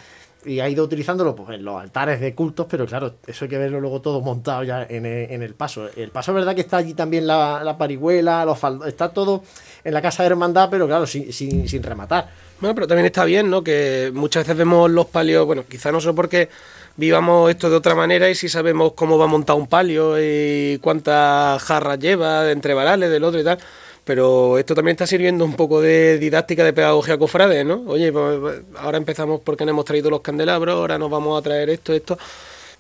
y ha ido utilizándolo pues, en los altares de cultos, pero claro, eso hay que verlo luego todo montado ya en, el paso. El paso es verdad que está allí también la, parihuela, los está todo en la casa de hermandad, pero claro, sin, sin, sin rematar. Bueno, pero también está bien, ¿no? Que muchas veces vemos los palios, bueno, quizá no solo porque vivamos esto de otra manera y si sabemos cómo va montado un palio y cuántas jarras lleva entre varales del otro y tal. Pero esto también está sirviendo un poco de didáctica de pedagogía cofrade, ¿no? Oye, pues, pues, ahora empezamos porque no hemos traído los candelabros, ahora nos vamos a traer esto, esto.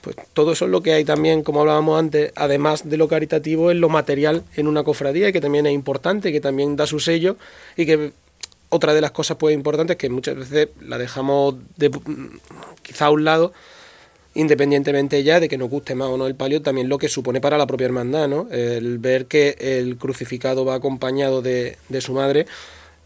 Pues todo eso es lo que hay también, como hablábamos antes, además de lo caritativo, es lo material en una cofradía y que también es importante, que también da su sello y que otra de las cosas pues importantes que muchas veces la dejamos de, quizá a un lado independientemente ya de que nos guste más o no el palio, también lo que supone para la propia hermandad, ¿no? El ver que el crucificado va acompañado de, su madre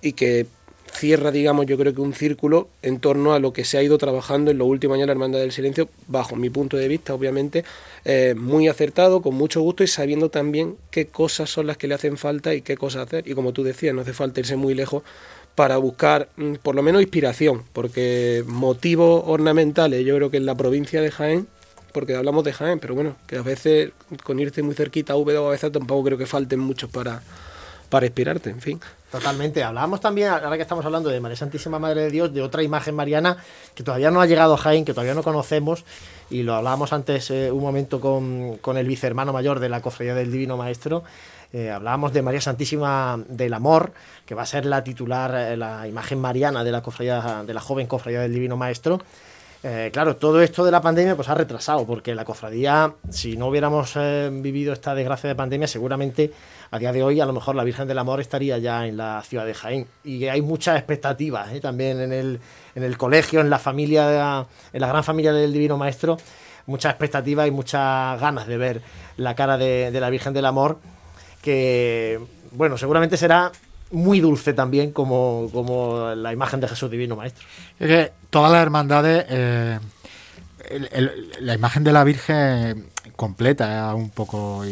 y que cierra, digamos, yo creo que un círculo en torno a lo que se ha ido trabajando en los últimos años la Hermandad del Silencio, bajo mi punto de vista, obviamente, eh, muy acertado, con mucho gusto y sabiendo también qué cosas son las que le hacen falta y qué cosas hacer. Y como tú decías, no hace falta irse muy lejos para buscar mm, por lo menos inspiración, porque motivos ornamentales yo creo que en la provincia de Jaén, porque hablamos de Jaén, pero bueno, que a veces con irte muy cerquita a Úbeda o a veces tampoco creo que falten muchos para, para inspirarte, en fin. Totalmente. Hablábamos también, ahora que estamos hablando de María Santísima Madre de Dios, de otra imagen mariana que todavía no ha llegado a Jaén, que todavía no conocemos, y lo hablábamos antes eh, un momento con, con el vicehermano mayor de la Cofradía del Divino Maestro, eh, hablábamos de María Santísima del Amor, que va a ser la titular, eh, la imagen mariana de la, cofradía, de la joven cofradía del Divino Maestro. Eh, claro, todo esto de la pandemia pues ha retrasado, porque la cofradía, si no hubiéramos vivido esta desgracia de pandemia, seguramente a día de hoy a lo mejor la Virgen del Amor estaría ya en la ciudad de Jaén. Y hay muchas expectativas también en el, en el colegio, en la familia, en la gran familia del Divino Maestro, muchas expectativas y muchas ganas de ver la cara de, de la Virgen del Amor que, bueno, seguramente será muy dulce también como, como la imagen de Jesús Divino Maestro. Es que todas las hermandades, eh, la imagen de la Virgen completa un poco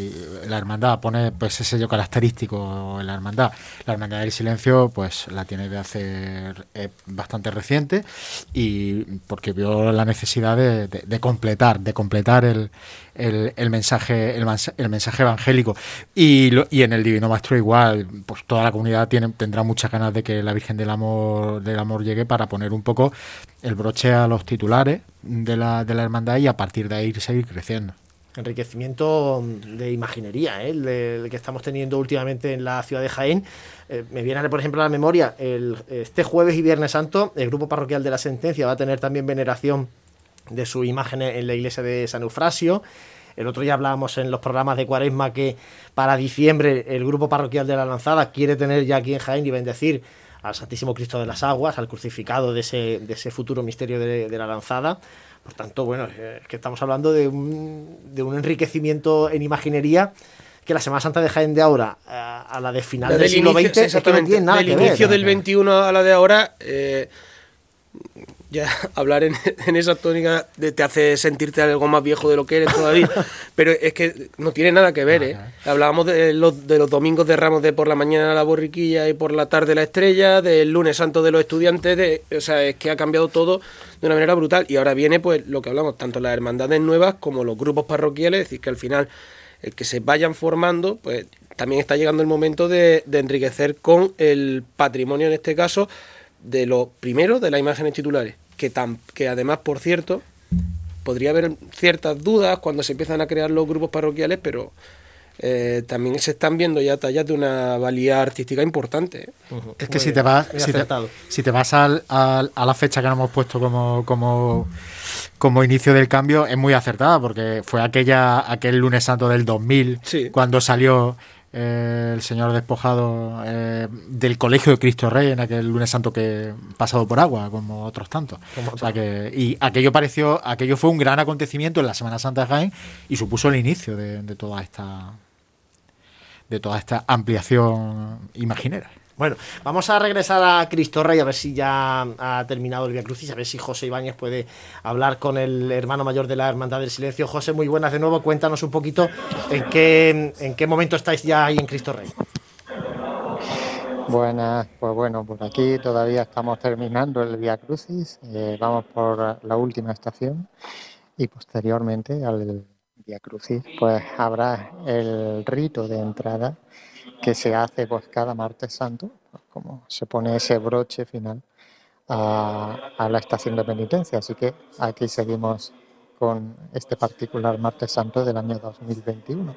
la hermandad pone pues ese sello característico en la hermandad. La hermandad del silencio pues la tiene de hacer eh, bastante reciente y porque vio la necesidad de, completar de completar el, el, mensaje el, mensaje evangélico. Y, y en el divino maestro igual pues toda la comunidad tiene tendrá muchas ganas de que la virgen del amor del amor llegue para poner un poco el broche a los titulares de la, de la hermandad y a partir de ahí seguir creciendo enriquecimiento de imaginería, ¿eh? el, que estamos teniendo últimamente en la ciudad de Jaén. Eh, me viene, por ejemplo, a la memoria, el, este jueves y viernes santo, el grupo parroquial de la Sentencia va a tener también veneración de su imagen en la iglesia de San Eufrasio. El otro día hablábamos en los programas de Cuaresma que para diciembre el grupo parroquial de la Lanzada quiere tener ya aquí en Jaén y bendecir al Santísimo Cristo de las Aguas, al crucificado de ese, de ese futuro misterio de, la lanzada. Por tanto, bueno, es que estamos hablando de un, de un enriquecimiento en imaginería que la Semana Santa de Jaén de ahora eh, a, la de final del, siglo XX exactamente, no del inicio del XXI a la de ahora eh, ya hablar en, esa tónica te hace sentirte algo más viejo de lo que eres todavía. Pero es que no tiene nada que ver, ¿eh? Hablábamos de los, de los domingos de Ramos de por la mañana la borriquilla y por la tarde la estrella, del lunes santo de los estudiantes, de, o sea, es que ha cambiado todo de una manera brutal. Y ahora viene pues lo que hablamos, tanto las hermandades nuevas como los grupos parroquiales, es decir, que al final el que se vayan formando, pues también está llegando el momento de, de enriquecer con el patrimonio, en este caso, de lo primero de las imágenes titulares, que, tan, que además, por cierto, podría haber ciertas dudas cuando se empiezan a crear los grupos parroquiales, pero eh, también se están viendo ya tallas de una valía artística importante. ¿eh? Es que si te, vas, si te, vas al, a la fecha que nos hemos puesto como, como, como inicio del cambio, es muy acertada, porque fue aquella aquel lunes santo del 2000, cuando salió eh, el señor despojado eh, del Colegio de Cristo Rey en aquel lunes santo que pasado por agua, como otros tantos. que, y aquello pareció, aquello fue un gran acontecimiento en la Semana Santa de Jaén y supuso el inicio de, de toda esta de toda esta ampliación imaginera. Bueno, vamos a regresar a Cristo Rey a ver si ya ha terminado el Via Crucis, a ver si José Ibáñez puede hablar con el hermano mayor de la Hermandad del Silencio. José, muy buenas de nuevo. Cuéntanos un poquito en qué, en qué momento estáis ya ahí en Cristo Rey. Buenas, pues bueno, por aquí todavía estamos terminando el Via Crucis, eh, vamos por la última estación y posteriormente al Via Crucis pues habrá el rito de entrada que se hace pues cada martes santo, pues, como se pone ese broche final a, la estación de penitencia. Así que aquí seguimos con este particular martes santo del año 2021.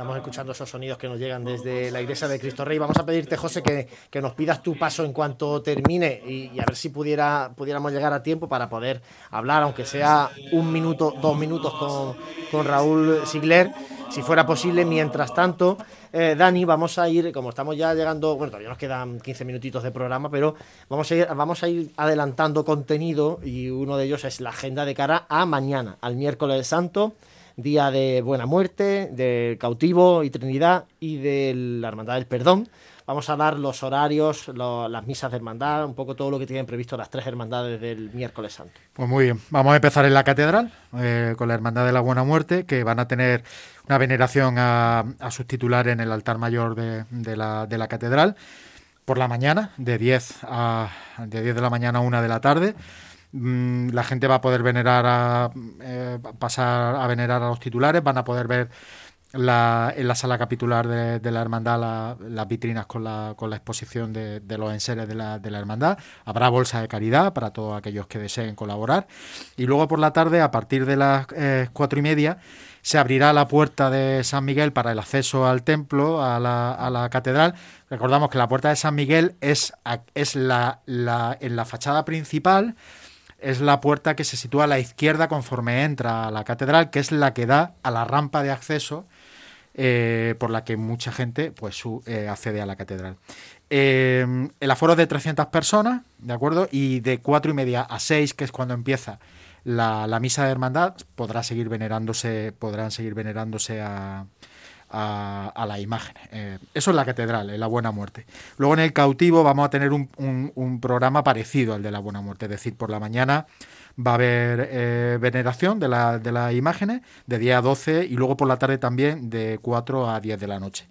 Estamos escuchando esos sonidos que nos llegan desde la iglesia de Cristo Rey. Vamos a pedirte, José, que, nos pidas tu paso en cuanto termine y, a ver si pudiera, pudiéramos llegar a tiempo para poder hablar, aunque sea un minuto, dos minutos con, con Raúl Sigler si fuera posible. Mientras tanto, eh, Dani, vamos a ir, como estamos ya llegando, bueno, todavía nos quedan 15 minutitos de programa, pero vamos a ir, vamos a ir adelantando contenido y uno de ellos es la agenda de cara a mañana, al miércoles santo, día de Buena Muerte, del cautivo y Trinidad y de la Hermandad del Perdón. Vamos a dar los horarios, las misas de hermandad, un poco todo lo que tienen previsto las tres hermandades del miércoles santo. Pues muy bien, vamos a empezar en la catedral eh, con la Hermandad de la Buena Muerte, que van a tener una veneración a, sus titulares en el altar mayor de, la, catedral por la mañana, de 10, a, de 10 de la mañana a 1 de la tarde. Mm, la gente va a poder venerar a, eh, pasar a venerar a los titulares, van a poder ver la, en la sala capitular de, la hermandad las vitrinas con la, con la exposición de, los enseres de la, de la, hermandad. Habrá bolsa de caridad para todos aquellos que deseen colaborar. Y luego por la tarde, a partir de las eh, cuatro y media, se abrirá la puerta de San Miguel para el acceso al templo, a la, a la catedral. Recordamos que la puerta de San Miguel es, es la, la, en la fachada principal, es la puerta que se sitúa a la izquierda conforme entra a la catedral, que es la que da a la rampa de acceso eh, por la que mucha gente pues, eh, accede a la catedral. Eh, el aforo de 300 personas, ¿de acuerdo? Y de cuatro y media a 6, que es cuando empieza la, misa de hermandad, podrá seguir venerándose, podrán seguir venerándose a, a, la imagen. eso es la catedral, en la Buena Muerte. Luego en el cautivo vamos a tener un, un, programa parecido al de la Buena Muerte, es decir, por la mañana va a haber eh, veneración de, la, de las imágenes de 10 a 12 y luego por la tarde también de 4 a 10 de la noche.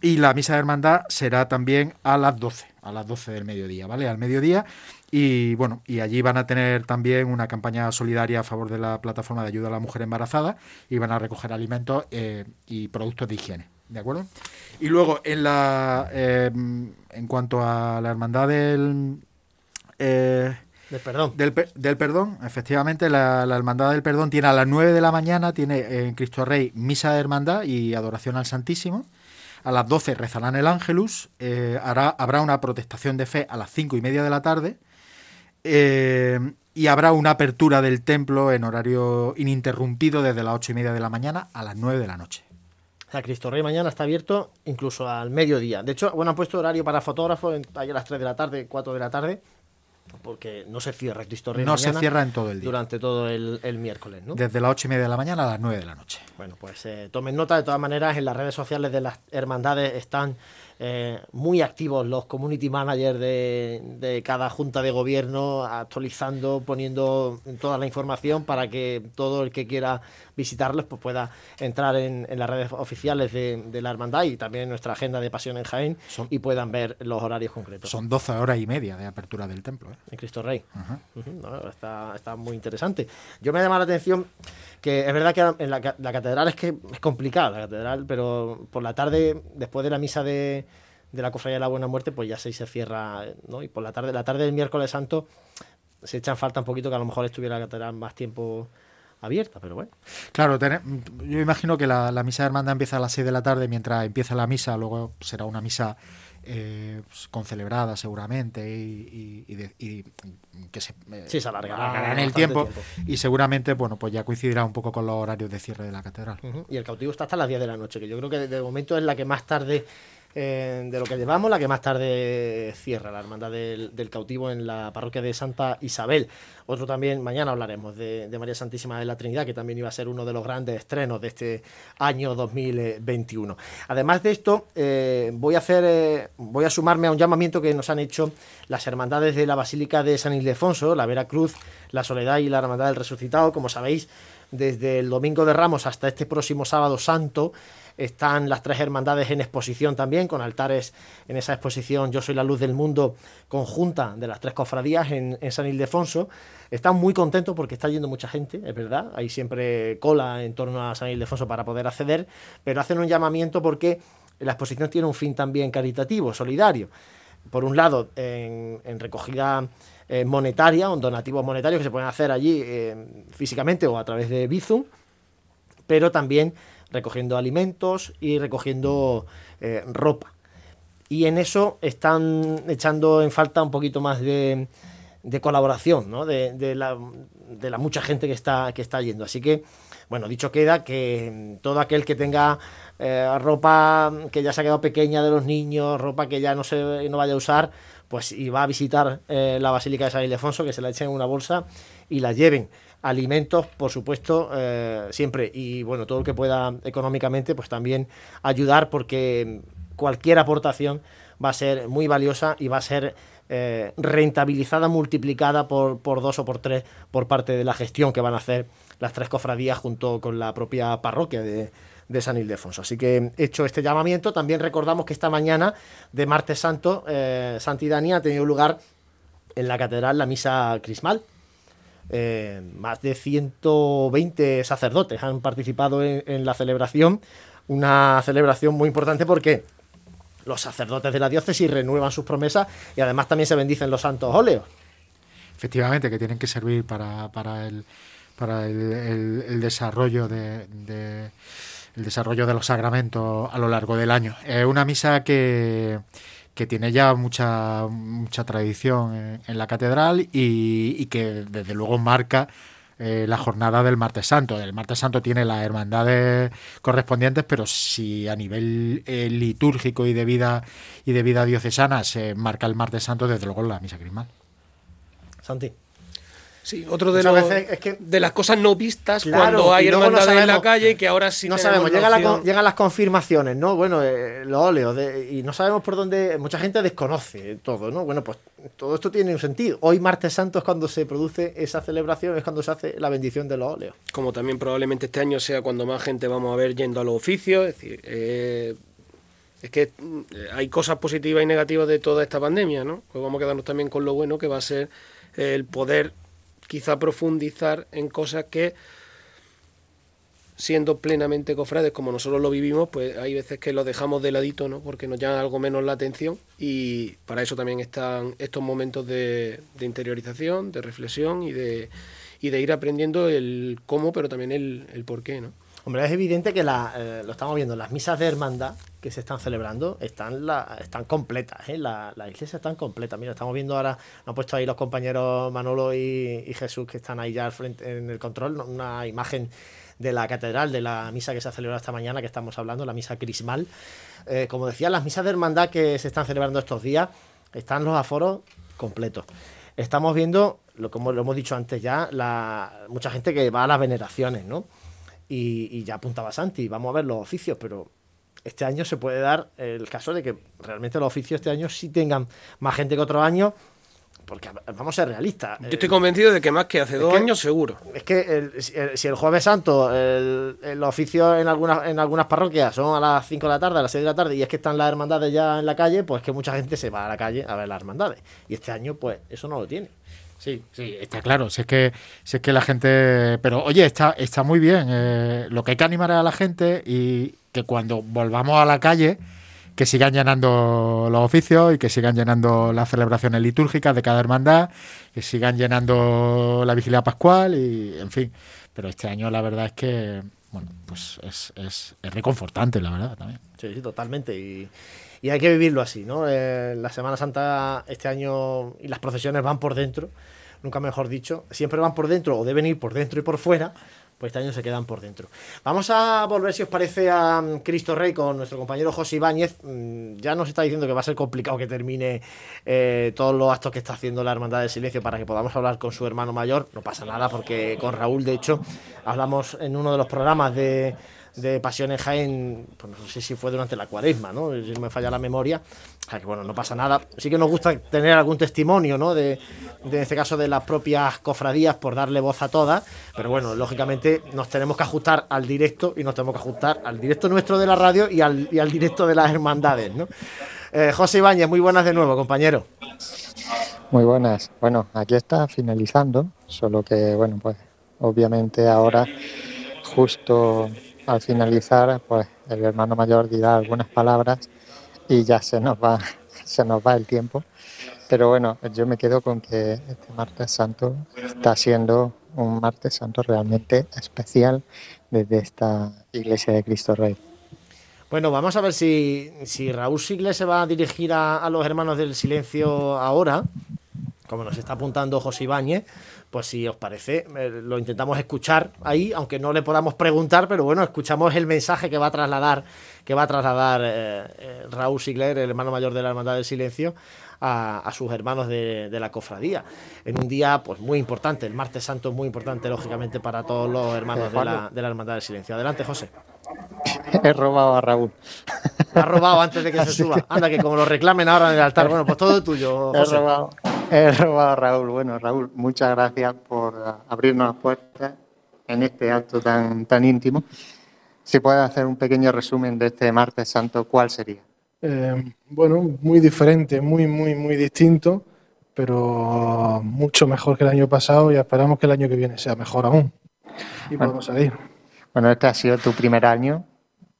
Y la misa de hermandad será también a las 12, a las 12 del mediodía, ¿vale? Al mediodía. Y bueno, y allí van a tener también una campaña solidaria a favor de la plataforma de ayuda a la mujer embarazada y van a recoger alimentos eh, y productos de higiene, ¿de acuerdo? Y luego en la eh, en cuanto a la hermandad del del perdón. Del, perdón, efectivamente, la, Hermandad del Perdón tiene a las 9 de la mañana, tiene en Cristo Rey misa de hermandad y adoración al Santísimo. A las 12 rezarán el Ángelus, eh, hará, habrá una protestación de fe a las 5 y media de la tarde. Eh, y habrá una apertura del templo en horario ininterrumpido desde las ocho y media de la mañana a las 9 de la noche. O sea, Cristo Rey mañana está abierto incluso al mediodía. De hecho, bueno, han puesto horario para fotógrafos ahí a las 3 de la tarde, 4 de la tarde, porque no se cierra Cristo Rey No se cierra en todo el día. Durante todo el, el miércoles, ¿no? Desde las ocho y media de la mañana a las 9 de la noche. Bueno, pues eh, tomen nota, de todas maneras, en las redes sociales de las hermandades están eh, muy activos los community managers de, de cada junta de gobierno, actualizando, poniendo toda la información para que todo el que quiera visitarlos pues pueda entrar en, en las redes oficiales de, de la hermandad y también en nuestra agenda de Pasión en Jaén y puedan ver los horarios concretos. Son 12 horas y media de apertura del templo. ¿eh? En Cristo Rey. Ajá. Ujú, no, está, está muy interesante. Yo me llama la atención que es verdad que en la, la catedral es que es complicada la catedral, pero por la tarde, después de la misa de, de la Cofradía de la Buena Muerte, pues ya se, se cierra, ¿no? Y por la tarde, la tarde del miércoles santo se echan falta un poquito que a lo mejor estuviera la catedral más tiempo abierta, pero bueno. Claro, yo imagino que la, la misa de hermandad empieza a las 6 de la tarde, mientras empieza la misa, luego será una misa eh, pues, concelebrada seguramente y, y- y de- y que se, eh, Sí, se alargará en el tiempo, tiempo. y seguramente bueno pues ya coincidirá un poco con los horarios de cierre de la catedral. Y el cautivo está hasta las 10 de la noche, que yo creo que de momento es la que más tarde, eh, de lo que llevamos, la que más tarde cierra la hermandad del, cautivo en la parroquia de Santa Isabel. Otro también, mañana hablaremos de, María Santísima de la Trinidad, que también iba a ser uno de los grandes estrenos de este año 2021. Además de esto, eh, voy a hacer, eh, voy a sumarme a un llamamiento que nos han hecho las hermandades de la Basílica de San Ildefonso, la Veracruz, la Soledad y la Hermandad del Resucitado. Como sabéis, desde el Domingo de Ramos hasta este próximo sábado santo están las tres hermandades en exposición también, con altares en esa exposición Yo soy la luz del mundo conjunta de las tres cofradías en, San Ildefonso. Están muy contentos porque está yendo mucha gente, es verdad, hay siempre cola en torno a San Ildefonso para poder acceder, pero hacen un llamamiento porque la exposición tiene un fin también caritativo, solidario. Por un lado, en, recogida eh, monetaria, en donativos monetarios que se pueden hacer allí eh, físicamente o a través de Bizum, pero también recogiendo alimentos y recogiendo eh, ropa. Y en eso están echando en falta un poquito más de, de colaboración, ¿no? de, la, de la mucha gente que está, que está yendo. Así que, bueno, dicho queda que todo aquel que tenga eh, ropa que ya se ha quedado pequeña de los niños, ropa que ya no se no vaya a usar, pues y va a visitar eh, la Basílica de San Ildefonso, que se la echen en una bolsa y la lleven. Alimentos, por supuesto, eh, siempre. Y bueno, todo lo que pueda económicamente, pues también ayudar, porque cualquier aportación va a ser muy valiosa y va a ser eh, rentabilizada, multiplicada por, por dos o por tres por parte de la gestión que van a hacer las tres cofradías junto con la propia parroquia de, San Ildefonso. Así que hecho este llamamiento, también recordamos que esta mañana de martes santo, eh, Santidania ha tenido lugar en la catedral la misa crismal. Eh, más de 120 sacerdotes han participado en, la celebración, una celebración muy importante porque los sacerdotes de la diócesis renuevan sus promesas y además también se bendicen los santos óleos. Efectivamente, que tienen que servir para, para el para el, el- desarrollo de, de- el desarrollo de los sacramentos a lo largo del año. Es una misa que, que tiene ya mucha mucha tradición en, en la catedral y, que desde luego marca eh, la jornada del martes santo. El martes santo tiene las hermandades correspondientes, pero si a nivel eh, litúrgico y de vida y de vida diocesana se marca el martes santo, desde luego la misa crismal. Santi. Sí, otro de, Muchas los- veces es que- de las cosas no vistas Claro, cuando hay luego no hermandades en la sabemos- calle que ahora sí no sabemos, llega la llegan las confirmaciones, ¿no? Bueno, eh, los óleos, de- y no sabemos por dónde, mucha gente desconoce todo, ¿no? Bueno, pues todo esto tiene un sentido. Hoy, martes santo, es cuando se produce esa celebración, es cuando se hace la bendición de los óleos. como también probablemente este año sea cuando más gente vamos a ver yendo a los oficios. Es decir, eh, es que mm, hay cosas positivas y negativas de toda esta pandemia, ¿no? Pues vamos a quedarnos también con lo bueno que va a ser el poder quizá profundizar en cosas que siendo plenamente cofrades como nosotros lo vivimos, pues hay veces que lo dejamos de ladito, ¿no? Porque nos llama algo menos la atención y para eso también están estos momentos de, interiorización, de reflexión y de, y de ir aprendiendo el cómo, pero también el, el por qué, ¿no? Hombre, es evidente que eh, lo estamos viendo, las misas de hermandad que se están celebrando están están completas, ¿eh? la, la iglesia están completa. Mira, estamos viendo ahora, han puesto ahí los compañeros Manolo y, Jesús que están ahí ya al frente en el control, una imagen de la catedral, de la misa que se ha celebrado esta mañana, que estamos hablando, la misa crismal. Eh, como decía, las misas de hermandad que se están celebrando estos días, están los aforos completos. Estamos viendo, como lo hemos dicho antes ya, mucha gente que va a las veneraciones, ¿no? Y, y ya apuntaba Santi, vamos a ver los oficios, pero este año se puede dar el caso de que realmente los oficios este año sí tengan más gente que otro año, porque vamos a ser realistas. Yo estoy convencido de que más que hace es dos que- años, seguro. Es que el- si el, si el Jueves Santo, el, el oficio en algunas, en algunas parroquias son a las 5 de la tarde, a las 6 de la tarde, y es que están las hermandades ya en la calle, pues que mucha gente se va a la calle a ver las hermandades. Y este año, pues, eso no lo tiene. Sí, sí, está claro. Si es que, si es que la gente. Pero oye, está, está muy bien. eh, lo que hay que animar a la gente y que cuando volvamos a la calle, que sigan llenando los oficios y que sigan llenando las celebraciones litúrgicas de cada hermandad, que sigan llenando la vigilia pascual y, en fin. Pero este año la verdad es que, bueno, pues es, es, es reconfortante, la verdad, también. Sí, sí, totalmente. Y hay que vivirlo así, ¿no? Eh, la Semana Santa este año y las procesiones van por dentro, nunca mejor dicho. Siempre van por dentro o deben ir por dentro y por fuera, pues este año se quedan por dentro. Vamos a volver, si os parece, a mm, Cristo Rey con nuestro compañero José Ibáñez. Mm, Ya nos está diciendo que va a ser complicado que termine eh, todos los actos que está haciendo la Hermandad del Silencio para que podamos hablar con su hermano mayor. No pasa nada porque con Raúl, de hecho, hablamos en uno de los programas de, de Pasión en Jaén, pues no sé si fue durante la cuaresma, ¿no? Si me falla la memoria. O sea que bueno, no pasa nada. Sí que nos gusta tener algún testimonio, ¿no? De, de en este caso de las propias cofradías por darle voz a todas. Pero bueno, lógicamente nos tenemos que ajustar al directo y nos tenemos que ajustar al directo nuestro de la radio y al, y al directo de las hermandades, ¿no? Eh, José Ibáñez, muy buenas de nuevo, compañero. Muy buenas. Bueno, aquí está finalizando, solo que, bueno, pues obviamente ahora, justo al finalizar, pues el hermano mayor dirá algunas palabras y ya se nos va, se nos va el tiempo. Pero bueno, yo me quedo con que este martes santo está siendo un martes santo realmente especial desde esta iglesia de Cristo Rey. Bueno, vamos a ver si, Raúl Sigles se va a dirigir a, a los hermanos del silencio ahora, como nos está apuntando José Ibáñez, pues si os parece, eh, lo intentamos escuchar ahí, aunque no le podamos preguntar, pero bueno, escuchamos el mensaje que va a trasladar, que va a trasladar eh, eh, Raúl Sigler, el hermano mayor de la Hermandad del Silencio, a, a sus hermanos de, de la cofradía. En un día pues muy importante, el martes santo es muy importante, lógicamente, para todos los hermanos de la, de la Hermandad del Silencio. Adelante, José. He robado a Raúl. Lo has robado antes de que se suba. Anda, que como lo reclamen ahora en el altar. Bueno, pues todo tuyo, He José. robado, he robado a Raúl. Bueno, Raúl, muchas gracias por ah, abrirnos las puertas en este acto tan, tan íntimo. Si puedes hacer un pequeño resumen de este martes santo, ¿cuál sería? Eh, bueno, muy diferente, muy, muy, muy distinto, pero mucho mejor que el año pasado y esperamos que el año que viene sea mejor aún. Y Bueno. podemos salir. Bueno, este ha sido tu primer año.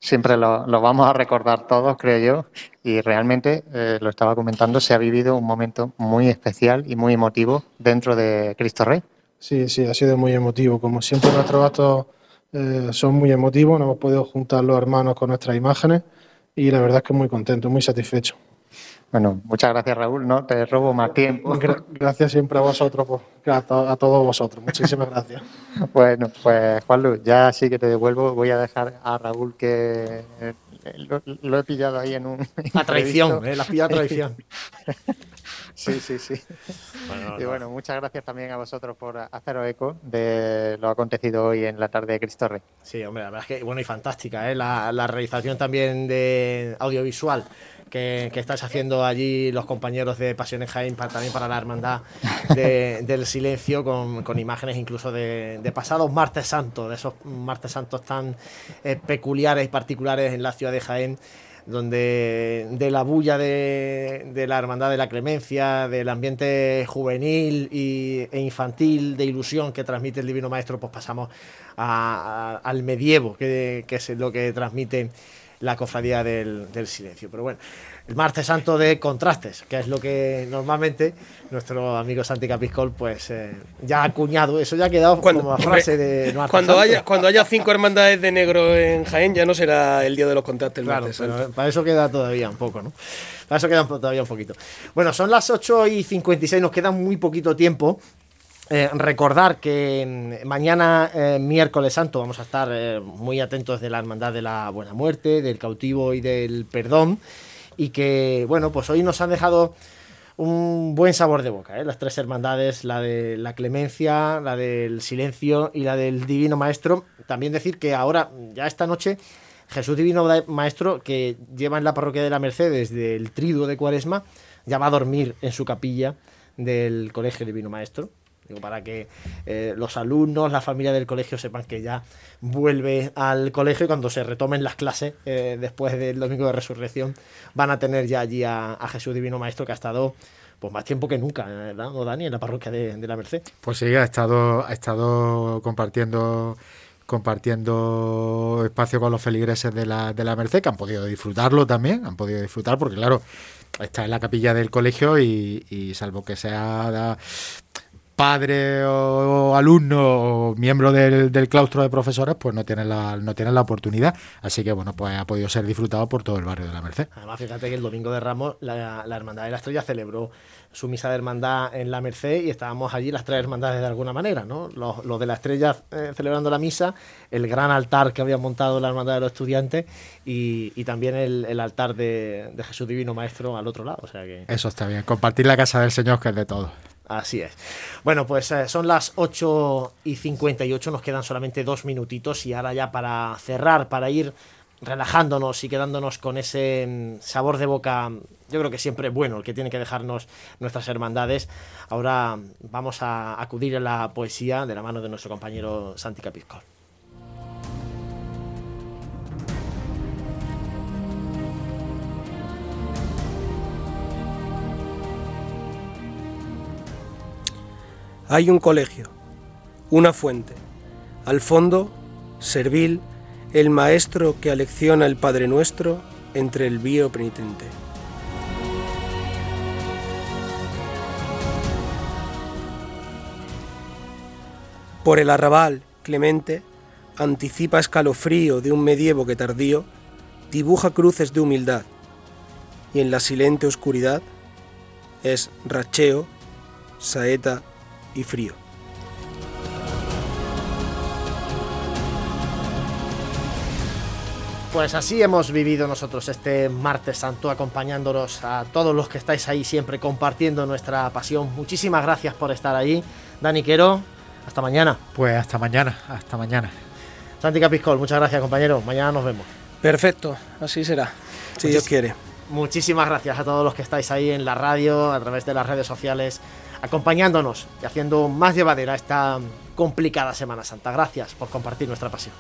Siempre lo, vamos a recordar todos, creo yo. Y realmente, eh, lo estaba comentando, se ha vivido un momento muy especial y muy emotivo dentro de Cristo Rey. Sí, sí, ha sido muy emotivo. Como siempre, nuestros actos eh, son muy emotivos. Nos hemos podido juntar los hermanos con nuestras imágenes y la verdad es que muy contento, muy satisfecho. Bueno, muchas gracias, Raúl. No te robo más tiempo. Gra- gracias siempre a vosotros, a, to- a todos vosotros. Muchísimas gracias. Bueno, pues Juan Luis, ya sí que te devuelvo. Voy a dejar a Raúl que eh, lo, lo he pillado ahí en un. A traición. ¿eh? La has pillado a traición. Sí, sí, sí. Bueno, y no. bueno, muchas gracias también a vosotros por haceros eco de lo acontecido hoy en la tarde de Cristo Rey. Sí, hombre, la verdad es que bueno y fantástica, ¿eh? la, la realización también de audiovisual que, que estáis haciendo allí los compañeros de Pasión en Jaén para, también para la hermandad de- del silencio con, con imágenes incluso de, de pasados martes santos, de esos martes santos tan eh, peculiares y particulares en la ciudad de Jaén donde de la bulla de, de la hermandad de la clemencia, del ambiente juvenil y, e infantil, de ilusión que transmite el Divino Maestro, pues pasamos a- a- al medievo, que, que es lo que transmite la cofradía del, del silencio. Pero bueno, el martes santo de contrastes, que es lo que normalmente nuestro amigo Santi Capiscol pues eh, ya ha acuñado, eso ya ha quedado como la frase de martes Cuando santo. haya, cuando haya cinco hermandades de negro en Jaén, ya no será el día de los contrastes el Claro, martes pero santo. para eso queda todavía un poco, ¿no? Para eso queda todavía un poquito. Bueno, son las 8 y 56, nos queda muy poquito tiempo. Eh, recordar que mañana, eh, miércoles santo, vamos a estar eh, muy atentos de la Hermandad de la Buena Muerte, del cautivo y del perdón. Y que, bueno, pues hoy nos han dejado un buen sabor de boca, las tres hermandades, la de la clemencia, la del silencio y la del divino maestro. También decir que ahora, ya esta noche, Jesús Divino Maestro, que lleva en la parroquia de la Merced desde el triduo de Cuaresma, ya va a dormir en su capilla del Colegio Divino Maestro. Digo, para que eh, los alumnos, la familia del colegio sepan que ya vuelve al colegio y cuando se retomen las clases eh, después del domingo de resurrección van a tener ya allí a, Jesús Divino Maestro que ha estado pues más tiempo que nunca, ¿verdad, no, Dani? En la parroquia de, la Merced. Pues sí, ha estado, ha estado compartiendo compartiendo espacio con los feligreses de la, de la Merced, que han podido disfrutarlo también, han podido disfrutar, porque claro, está en la capilla del colegio y, y salvo que sea padre o, alumno o miembro del, del claustro de profesores, pues no tienen la, no tienen la oportunidad. Así que bueno, pues ha podido ser disfrutado por todo el barrio de la Merced. Además, fíjate que el domingo de Ramos la, la Hermandad de la Estrella celebró su misa de hermandad en la Merced y estábamos allí las tres hermandades de alguna manera, ¿no? Los, los de la Estrella eh, celebrando la misa, el gran altar que había montado la Hermandad de los Estudiantes y, y también el, el altar de, de Jesús Divino Maestro al otro lado. O sea que Eso está bien, compartir la casa del Señor, que es de todo. Así es. Bueno, pues eh, son las 8 y 58, nos quedan solamente dos minutitos y ahora ya para cerrar, para ir relajándonos y quedándonos con ese mm, sabor de boca, yo creo que siempre bueno, el que tiene que dejarnos nuestras hermandades. Ahora mm, vamos a acudir a la poesía de la mano de nuestro compañero Santi Capiscol. Hay un colegio, una fuente. Al fondo, servil, el maestro que alecciona el Padre Nuestro entre el vío penitente. Por el arrabal, Clemente anticipa escalofrío de un medievo que tardío dibuja cruces de humildad y en la silente oscuridad es racheo, saeta y frío. Pues así hemos vivido nosotros este martes santo, acompañándonos a todos los que estáis ahí siempre compartiendo nuestra pasión. Muchísimas gracias por estar ahí. Dani Quero, hasta mañana. Pues hasta mañana, hasta mañana. Santi Capiscol, muchas gracias compañero. Mañana nos vemos. Perfecto, así será, si Dios quiere. Muchísimas gracias a todos los que estáis ahí en la radio, a través de las redes sociales, acompañándonos y haciendo más llevadera esta complicada Semana Santa. Gracias por compartir nuestra pasión.